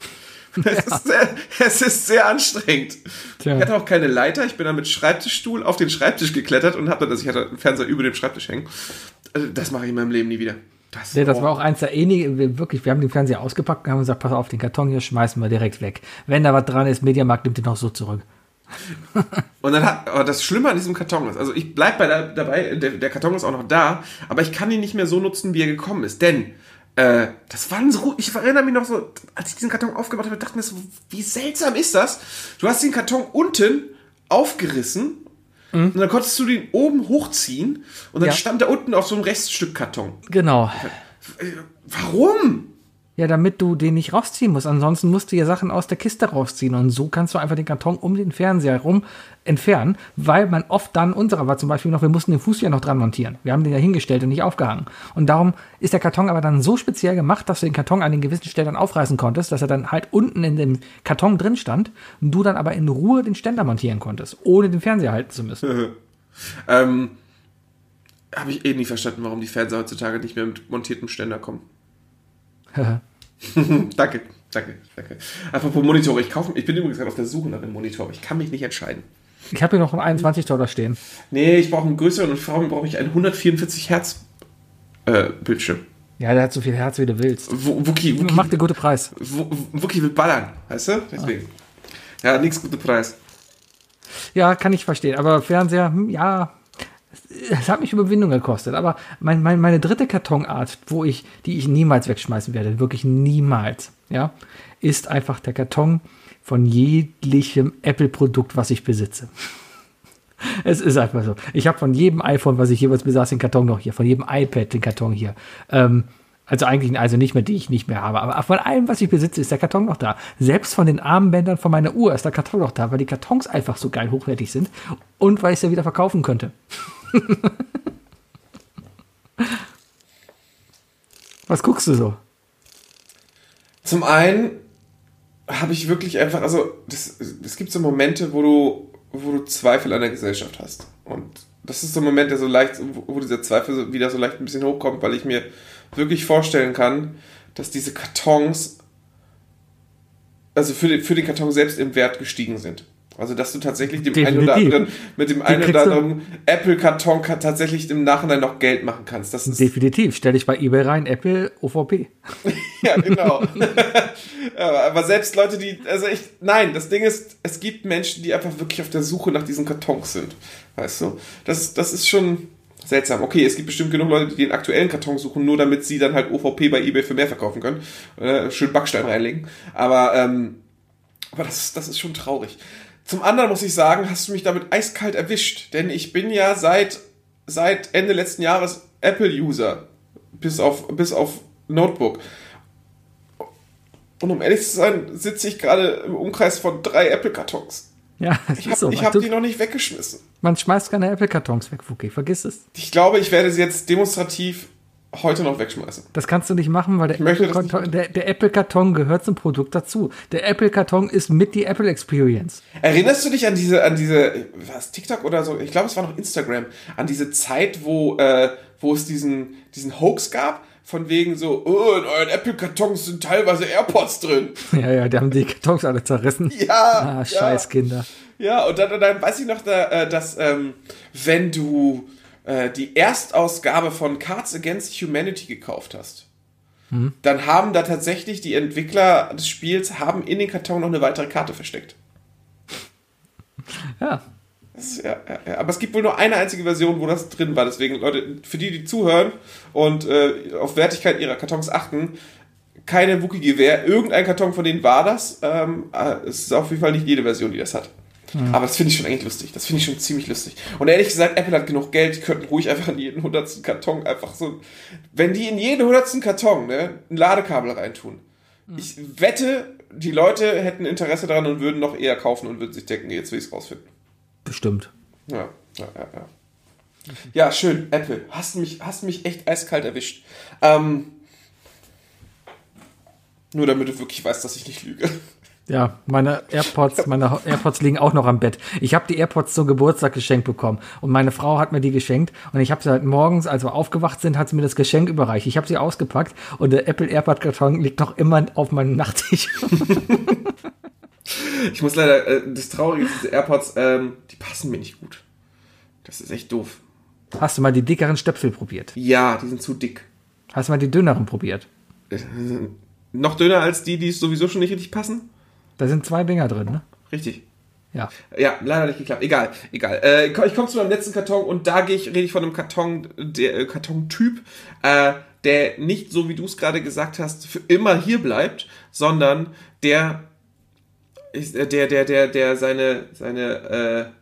Es, ist sehr, es ist sehr anstrengend. Tja. Ich hatte auch keine Leiter. Ich bin dann mit Schreibtischstuhl auf den Schreibtisch geklettert und habe dann, also ich hatte einen Fernseher über dem Schreibtisch hängen. Also Das mache ich in meinem Leben nie wieder. Das, Nee, das war auch eins der wenigen, wir wirklich, wir haben den Fernseher ausgepackt und haben gesagt, pass auf, den Karton hier schmeißen wir direkt weg. Wenn da was dran ist, Mediamarkt nimmt den auch so zurück. (laughs) Und dann hat, aber das Schlimme an diesem Karton ist, also ich bleib bei der, dabei, der, der Karton ist auch noch da, aber ich kann ihn nicht mehr so nutzen, wie er gekommen ist. Denn äh, das waren so, ich erinnere mich noch so, als ich diesen Karton aufgemacht habe, dachte mir so, wie seltsam ist das? Du hast den Karton unten aufgerissen und dann konntest du den oben hochziehen und dann Ja. stand da unten auf so einem Reststück Karton. Genau. Warum? Ja, damit du den nicht rausziehen musst. Ansonsten musst du ja Sachen aus der Kiste rausziehen. Und so kannst du einfach den Karton um den Fernseher herum entfernen, weil man oft dann, unserer war zum Beispiel noch, wir mussten den Fuß ja noch dran montieren. Wir haben den ja hingestellt und nicht aufgehangen. Und darum ist der Karton aber dann so speziell gemacht, dass du den Karton an den gewissen Stellen aufreißen konntest, dass er dann halt unten in dem Karton drin stand und du dann aber in Ruhe den Ständer montieren konntest, ohne den Fernseher halten zu müssen. (laughs) Ähm, habe ich eh nie verstanden, warum die Fernseher heutzutage nicht mehr mit montiertem Ständer kommen. (laughs) danke, danke, danke. Apropos Monitore, ich kaufe, ich bin übrigens gerade auf der Suche nach einem Monitor, aber ich kann mich nicht entscheiden. ich habe hier noch einen 21 Dollar stehen. Nee, ich brauche einen größeren und vor allem brauche ich einen 144 Hertz äh, Bildschirm. Ja, der hat so viel Herz, wie du willst. Wo- Wookie, Wookie, Macht den guten Preis. Wo- Wookie will ballern, weißt du? Deswegen. Ja, nix guter Preis. Ja, kann ich verstehen. Aber Fernseher, hm, ja, es hat mich Überwindung gekostet. Aber mein, mein, meine dritte Kartonart, wo ich, die ich niemals wegschmeißen werde, wirklich niemals, ja, ist einfach der Karton von jeglichem Apple-Produkt, was ich besitze. (laughs) Es ist einfach so. Ich habe von jedem iPhone, was ich jeweils besaß, den Karton noch hier. Von jedem iPad den Karton hier. Ähm, also eigentlich, also nicht mehr, die ich nicht mehr habe. Aber von allem, was ich besitze, ist der Karton noch da. Selbst von den Armbändern von meiner Uhr ist der Karton noch da, weil die Kartons einfach so geil hochwertig sind und weil ich sie ja wieder verkaufen könnte. (laughs) (laughs) was guckst du so? Zum einen habe ich wirklich einfach, also es gibt so Momente, wo du, wo du Zweifel an der Gesellschaft hast. Und das ist so ein Moment, der so leicht, wo dieser Zweifel wieder so leicht ein bisschen hochkommt, weil ich mir wirklich vorstellen kann, dass diese Kartons, also für den, für den Karton selbst im Wert gestiegen sind. Also dass du tatsächlich dem einen oder anderen, mit dem einen oder anderen Apple-Karton ka- tatsächlich im Nachhinein noch Geld machen kannst. Das ist Definitiv. Stell dich bei eBay rein, Apple, OVP. (laughs) Ja, genau. (laughs) aber, aber selbst Leute, die, also ich, nein, das Ding ist, es gibt Menschen, die einfach wirklich auf der Suche nach diesen Kartons sind. Weißt du? Das, das ist schon seltsam. Okay, es gibt bestimmt genug Leute, die den aktuellen Karton suchen, nur damit sie dann halt OVP bei eBay für mehr verkaufen können. Äh, schön Backstein reinlegen. Aber, ähm, aber das, das ist schon traurig. Zum anderen muss ich sagen, hast du mich damit eiskalt erwischt. Denn ich bin ja seit, seit Ende letzten Jahres Apple-User. Bis auf, bis auf Notebook. Und um ehrlich zu sein, sitze ich gerade im Umkreis von drei Apple-Kartons. Ja, Ich habe so. hab die noch nicht weggeschmissen. Man schmeißt keine Apple-Kartons weg, Fuki. Vergiss es. Ich glaube, ich werde sie jetzt demonstrativ heute noch wegschmeißen. Das kannst du nicht machen, weil der Apple-Karton der, der Apple-Karton gehört zum Produkt dazu. Der Apple-Karton ist mit die Apple Experience. Erinnerst du dich an diese, an diese, was, TikTok oder so? Ich glaube, es war noch Instagram. An diese Zeit, wo, äh, wo es diesen, diesen Hoax gab, von wegen so, oh, in euren Apple-Kartons sind teilweise AirPods drin. (laughs) Ja, ja, die haben die Kartons alle zerrissen. (laughs) Ja, Ah, ja. scheiß Kinder. Ja, und dann, dann weiß ich noch, äh, dass ähm, wenn du äh, die Erstausgabe von Cards Against Humanity gekauft hast, dann haben da tatsächlich die Entwickler des Spiels haben in den Karton noch eine weitere Karte versteckt. Ja. Ist, ja, ja, ja. Aber es gibt wohl nur eine einzige Version, wo das drin war. Deswegen, Leute, für die, die zuhören und äh, auf Wertigkeit ihrer Kartons achten, keine Wookie-Gewehr. Irgendein Karton von denen war das. Ähm, äh, es ist auf jeden Fall nicht jede Version, die das hat. Aber das finde ich schon eigentlich lustig. Das finde ich schon ziemlich lustig. Und ehrlich gesagt, Apple hat genug Geld, die könnten ruhig einfach in jeden hundertsten Karton einfach so. Wenn die in jeden hundertsten Karton ne, ein Ladekabel reintun, ich wette, die Leute hätten Interesse daran und würden noch eher kaufen und würden sich denken, jetzt will ich es rausfinden. Bestimmt. Ja, ja, ja, ja. Ja, schön, Apple. Hast mich, hast mich echt eiskalt erwischt. Ähm, nur damit du wirklich weißt, dass ich nicht lüge. Ja, meine AirPods, (laughs) meine AirPods liegen auch noch am Bett. Ich habe die AirPods zum Geburtstag geschenkt bekommen und meine Frau hat mir die geschenkt und ich habe sie halt morgens, als wir aufgewacht sind, hat sie mir das Geschenk überreicht. Ich habe sie ausgepackt und der Apple AirPod Karton liegt noch immer auf meinem Nachttisch. (laughs) Ich muss leider, äh, das Traurige ist, diese AirPods, ähm, die passen mir nicht gut. Das ist echt doof. Hast du mal die dickeren Stöpsel probiert? Ja, die sind zu dick. Hast du mal die dünneren probiert? Noch dünner als die, die sowieso schon nicht richtig passen? Da sind zwei Dinger drin, ne? Richtig. Ja. Ja, leider nicht geklappt. Egal, egal. Äh, ich komme zu meinem letzten Karton und da gehe ich, rede ich von einem Karton, der äh, Kartontyp, äh, der nicht so wie du es gerade gesagt hast, für immer hier bleibt, sondern der äh, der, der, der, der seine, seine,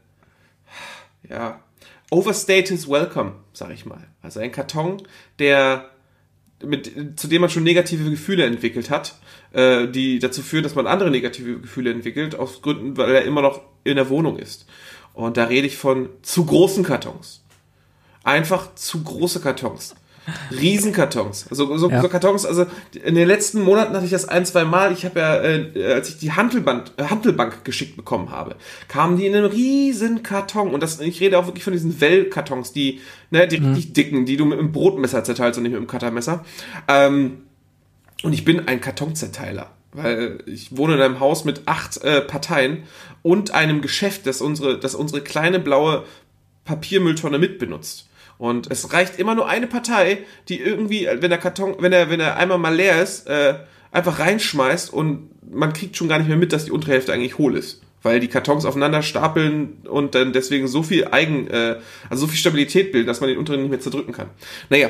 äh, ja, overstayed his welcome, sag ich mal. Also ein Karton, der mit, zu dem man schon negative Gefühle entwickelt hat, äh, die dazu führen, dass man andere negative Gefühle entwickelt, aus Gründen, weil er immer noch in der Wohnung ist. Und da rede ich von zu großen Kartons. Einfach zu große Kartons. Riesenkartons. Also so, Ja. so Kartons, also in den letzten Monaten hatte ich das ein, zwei Mal. Ich habe ja, äh, als ich die Handelband, äh, Handelbank geschickt bekommen habe, kamen die in einem riesen Karton. Und das, ich rede auch wirklich von diesen Well-Kartons, die, ne, die richtig dicken, die du mit einem Brotmesser zerteilst und nicht mit einem Cuttermesser. Ähm, und ich bin ein Kartonzerteiler. Weil ich wohne in einem Haus mit acht äh, Parteien und einem Geschäft, das unsere, das unsere kleine blaue Papiermülltonne mitbenutzt. Und es reicht immer nur eine Partei, die irgendwie, wenn der Karton, wenn er, wenn er einmal mal leer ist, äh, einfach reinschmeißt und man kriegt schon gar nicht mehr mit, dass die untere Hälfte eigentlich hohl ist. Weil die Kartons aufeinander stapeln und dann deswegen so viel Eigen, äh, also so viel Stabilität bilden, dass man den unteren nicht mehr zerdrücken kann. Naja,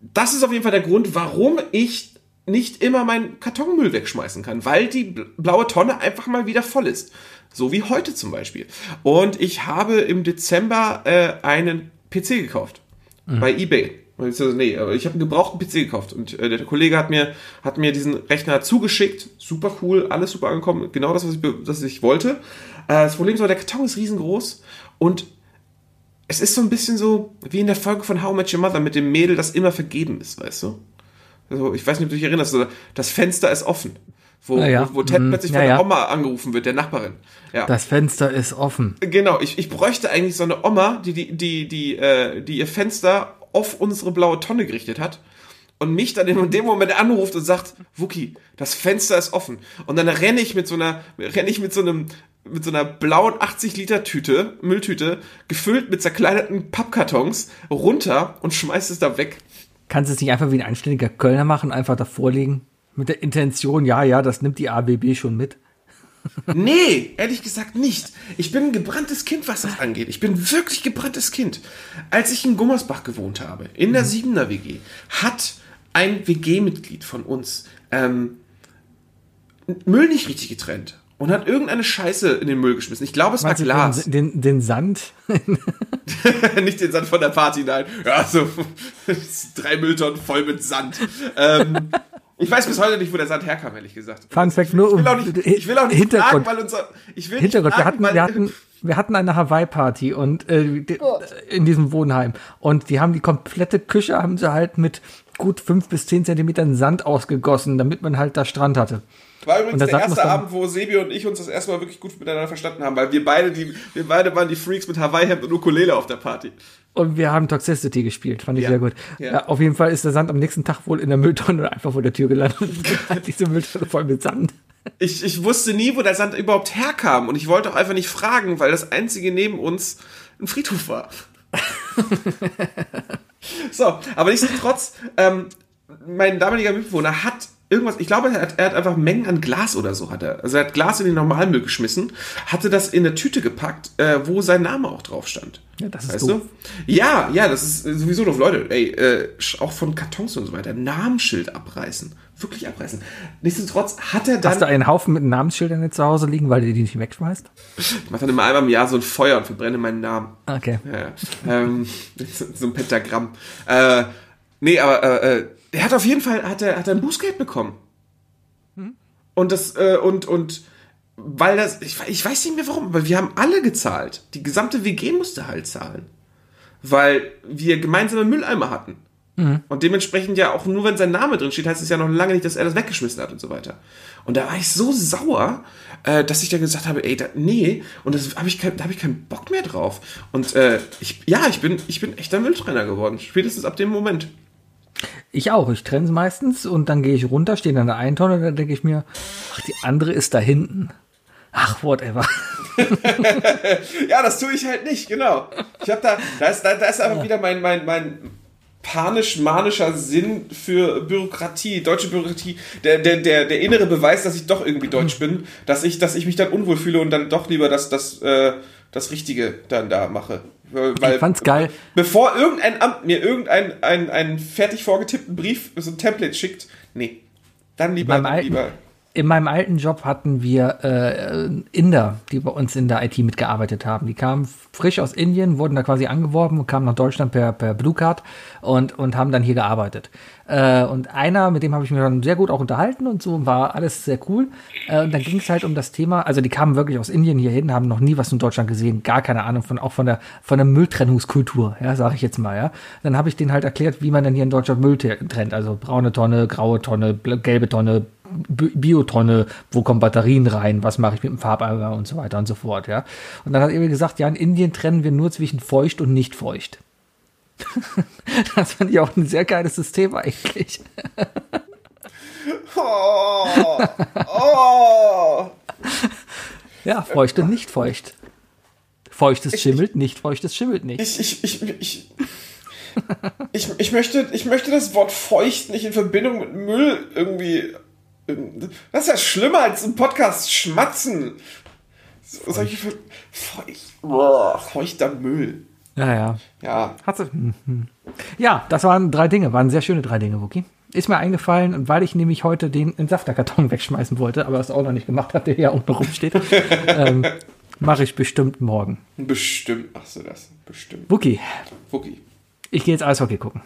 das ist auf jeden Fall der Grund, warum ich nicht immer meinen Kartonmüll wegschmeißen kann, weil die bl- blaue Tonne einfach mal wieder voll ist. So wie heute zum Beispiel. Und ich habe im Dezember äh, einen PC gekauft. Bei eBay. Also, Nee, aber ich habe einen gebrauchten PC gekauft und äh, der Kollege hat mir, hat mir diesen Rechner zugeschickt. Super cool, alles super angekommen. Genau das, was ich, was ich wollte. Äh, das Problem ist aber, der Karton ist riesengroß und es ist so ein bisschen so wie in der Folge von How Met Your Mother mit dem Mädel, das immer vergeben ist, weißt du? Also, ich weiß nicht, ob du dich erinnerst, das Fenster ist offen. Wo, ja. wo, wo Ted Mhm. plötzlich Ja, von der. Oma angerufen wird, der Nachbarin. Ja. Das Fenster ist offen. Genau, ich, ich bräuchte eigentlich so eine Oma, die, die, die, die, äh, die ihr Fenster auf unsere blaue Tonne gerichtet hat und mich dann in dem Moment anruft und sagt, Wookie, das Fenster ist offen. Und dann renne ich mit so einer, renne ich mit so einem, mit so einer blauen 80 Liter Tüte, Mülltüte, gefüllt mit zerkleinerten Pappkartons, runter und schmeiß es da weg. Kannst du es nicht einfach wie ein anständiger Kölner machen, einfach davor liegen? Mit der Intention, ja, ja, das nimmt die ABB schon mit. Nee, ehrlich gesagt nicht. Ich bin ein gebranntes Kind, was das angeht. Ich bin wirklich gebranntes Kind. Als ich in Gummersbach gewohnt habe, in der Siebener WG, hat ein WG-Mitglied von uns ähm, Müll nicht richtig getrennt und hat irgendeine Scheiße in den Müll geschmissen. Ich glaube, es war Glas. Den, den, den Sand? (laughs) nicht den Sand von der Party, nein. Ja, so (laughs) drei Mülltonnen voll mit Sand. Ähm, (laughs) ich weiß bis heute nicht, wo der Sand herkam, ehrlich gesagt. Fun Fact nur Ich will auch nicht, ich will auch nicht Hintergrund. fragen, weil unser, ich will Hintergrund, nicht wir fragen, hatten, wir hatten, wir hatten eine Hawaii-Party und äh, die- in diesem Wohnheim. Und die haben die komplette Küche haben sie halt mit gut fünf bis zehn Zentimetern Sand ausgegossen, damit man halt da Strand hatte. War übrigens der erste dann- Abend, wo Sebi und ich uns das erste Mal wirklich gut miteinander verstanden haben, weil wir beide, die, wir beide waren die Freaks mit Hawaii-Hemd und Ukulele auf der Party. Und wir haben Toxicity gespielt, fand ich Ja. sehr gut. Ja. Ja. auf jeden Fall ist der Sand am nächsten Tag wohl in der Mülltonne einfach vor der Tür gelandet. (laughs) (laughs) Diese Mülltonne voll mit Sand. Ich, ich wusste nie, wo der Sand überhaupt herkam und ich wollte auch einfach nicht fragen, weil das einzige neben uns ein Friedhof war. (laughs) so, aber nichtsdestotrotz, ähm, mein damaliger Mitbewohner hat irgendwas, ich glaube, er hat, er hat einfach Mengen an Glas oder so hat er. Also er hat Glas in den Normalmüll geschmissen, hatte das in eine Tüte gepackt, äh, wo sein Name auch drauf stand. Ja, das ist weißt doof. du? Ja, ja, das ist sowieso doof. Leute, ey, äh, auch von Kartons und so weiter, Namensschild abreißen. Wirklich abreißen. Nichtsdestotrotz hat er dann. Hast du einen Haufen mit Namensschildern jetzt zu Hause liegen, weil du die nicht wegschmeißt? Ich mache dann immer einmal im Jahr so ein Feuer und verbrenne meinen Namen. Okay. Ja, ähm, so, (laughs) so ein Pentagramm. Äh, nee, aber äh, äh, er hat auf jeden Fall hat er, hat er ein Bußgeld bekommen. Und das, äh, und, und weil das, ich, ich weiß nicht mehr warum, weil wir haben alle gezahlt. Die gesamte WG musste halt zahlen. Weil wir gemeinsame Mülleimer hatten. Und dementsprechend ja auch nur, wenn sein Name drin steht, heißt es ja noch lange nicht, dass er das weggeschmissen hat und so weiter. Und da war ich so sauer, äh, dass ich dann gesagt habe, ey, da, nee, und das habe ich, kein, da habe ich keinen Bock mehr drauf. Und äh, ich, ja, ich bin, ich bin echter Mülltrenner geworden, spätestens ab dem Moment. Ich auch. Ich trenne es meistens und dann gehe ich runter, stehe in der einen Tonne, dann denke ich mir, ach, die andere ist da hinten. Ach, whatever. (laughs) Ja, das tue ich halt nicht, genau. Ich habe da, da ist, da, da ist aber wieder mein, mein, mein panisch-manischer Sinn für Bürokratie, deutsche Bürokratie, der, der, der, der innere Beweis, dass ich doch irgendwie deutsch bin, dass ich, dass ich mich dann unwohl fühle und dann doch lieber das, das, äh, das Richtige dann da mache. Weil, Ich fand's geil. Bevor irgendein Amt mir irgendeinen einen, einen fertig vorgetippten Brief, so ein Template schickt, nee. Dann lieber, Beim alten- lieber. In meinem alten Job hatten wir äh, Inder, die bei uns in der IT mitgearbeitet haben. Die kamen frisch aus Indien, wurden da quasi angeworben und kamen nach Deutschland per, per Blue Card und, und haben dann hier gearbeitet. Äh, und einer, mit dem habe ich mich dann sehr gut auch unterhalten und so, war alles sehr cool. Äh, und dann ging es halt um das Thema, also die kamen wirklich aus Indien hierhin, haben noch nie was in Deutschland gesehen, gar keine Ahnung von, auch von der, von der Mülltrennungskultur, ja, sage ich jetzt mal, ja. Dann habe ich denen halt erklärt, wie man denn hier in Deutschland Müll trennt, also braune Tonne, graue Tonne, gelbe Tonne, Biotonne, wo kommen Batterien rein, was mache ich mit dem Farbeimer und so weiter und so fort, ja. Und dann hat er mir gesagt, ja, in Indien trennen wir nur zwischen feucht und nicht feucht. (laughs) das fand ich auch ein sehr geiles System eigentlich. Oh, oh. (laughs) Ja, feucht und nicht feucht. Feuchtes schimmelt, nicht feuchtes schimmelt nicht. Ich, ich, ich, ich, ich, ich, möchte, ich möchte das Wort feucht nicht in Verbindung mit Müll irgendwie. Das ist ja schlimmer als im Podcast schmatzen. So, sag ich, feucht, boah, feuchter Müll. Ja, ja. Ja, Hat sie. Mhm. Ja, das waren drei Dinge, waren sehr schöne drei Dinge, Wookie. Ist mir eingefallen, weil ich nämlich heute den Entsafterkarton (laughs) wegschmeißen wollte, aber es auch noch nicht gemacht habe, der hier auch noch rumsteht. (laughs) ähm, Mache ich bestimmt morgen. bestimmt machst du das. Bestimmt. Wookie, Wookie. ich gehe jetzt Eishockey gucken.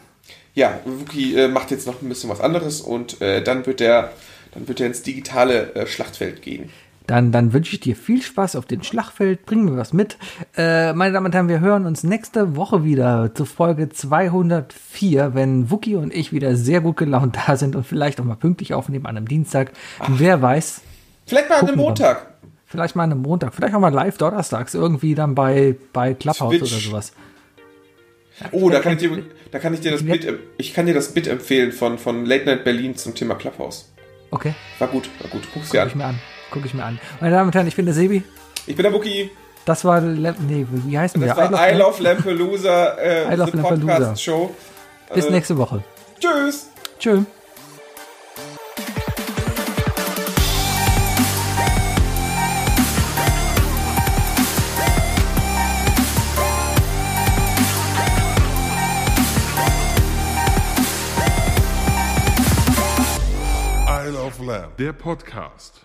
Ja, Wookie äh, macht jetzt noch ein bisschen was anderes und äh, dann wird er dann wird er ins digitale äh, Schlachtfeld gehen. Dann, dann wünsche ich dir viel Spaß auf dem Schlachtfeld. Bring mir was mit. Äh, meine Damen und Herren, wir hören uns nächste Woche wieder zu Folge 204, wenn Wookie und ich wieder sehr gut gelaunt da sind und vielleicht auch mal pünktlich aufnehmen an einem Dienstag. Wer weiß, Vielleicht mal an einem wir. Montag. vielleicht mal an einem Montag, vielleicht auch mal live donnerstags, irgendwie dann bei, bei Clubhouse Twitch. oder sowas. Oh, da kann ich dir, da kann ich dir das Bit, ich kann dir das Bit empfehlen von, von Late Night Berlin zum Thema Clubhouse. Okay, War gut, war gut. Guck's dir gucke ich an. mir an. Gucke ich mir an. Meine Damen und Herren, ich bin der Sebi. Ich bin der Wookie. Das war, Le nee, wie heißen wir? Das war I Love Lampelusa, äh, I Love the Lampelusa. Podcast Show. Bis Äh, nächste Woche. Tschüss. Tschö. Der Podcast.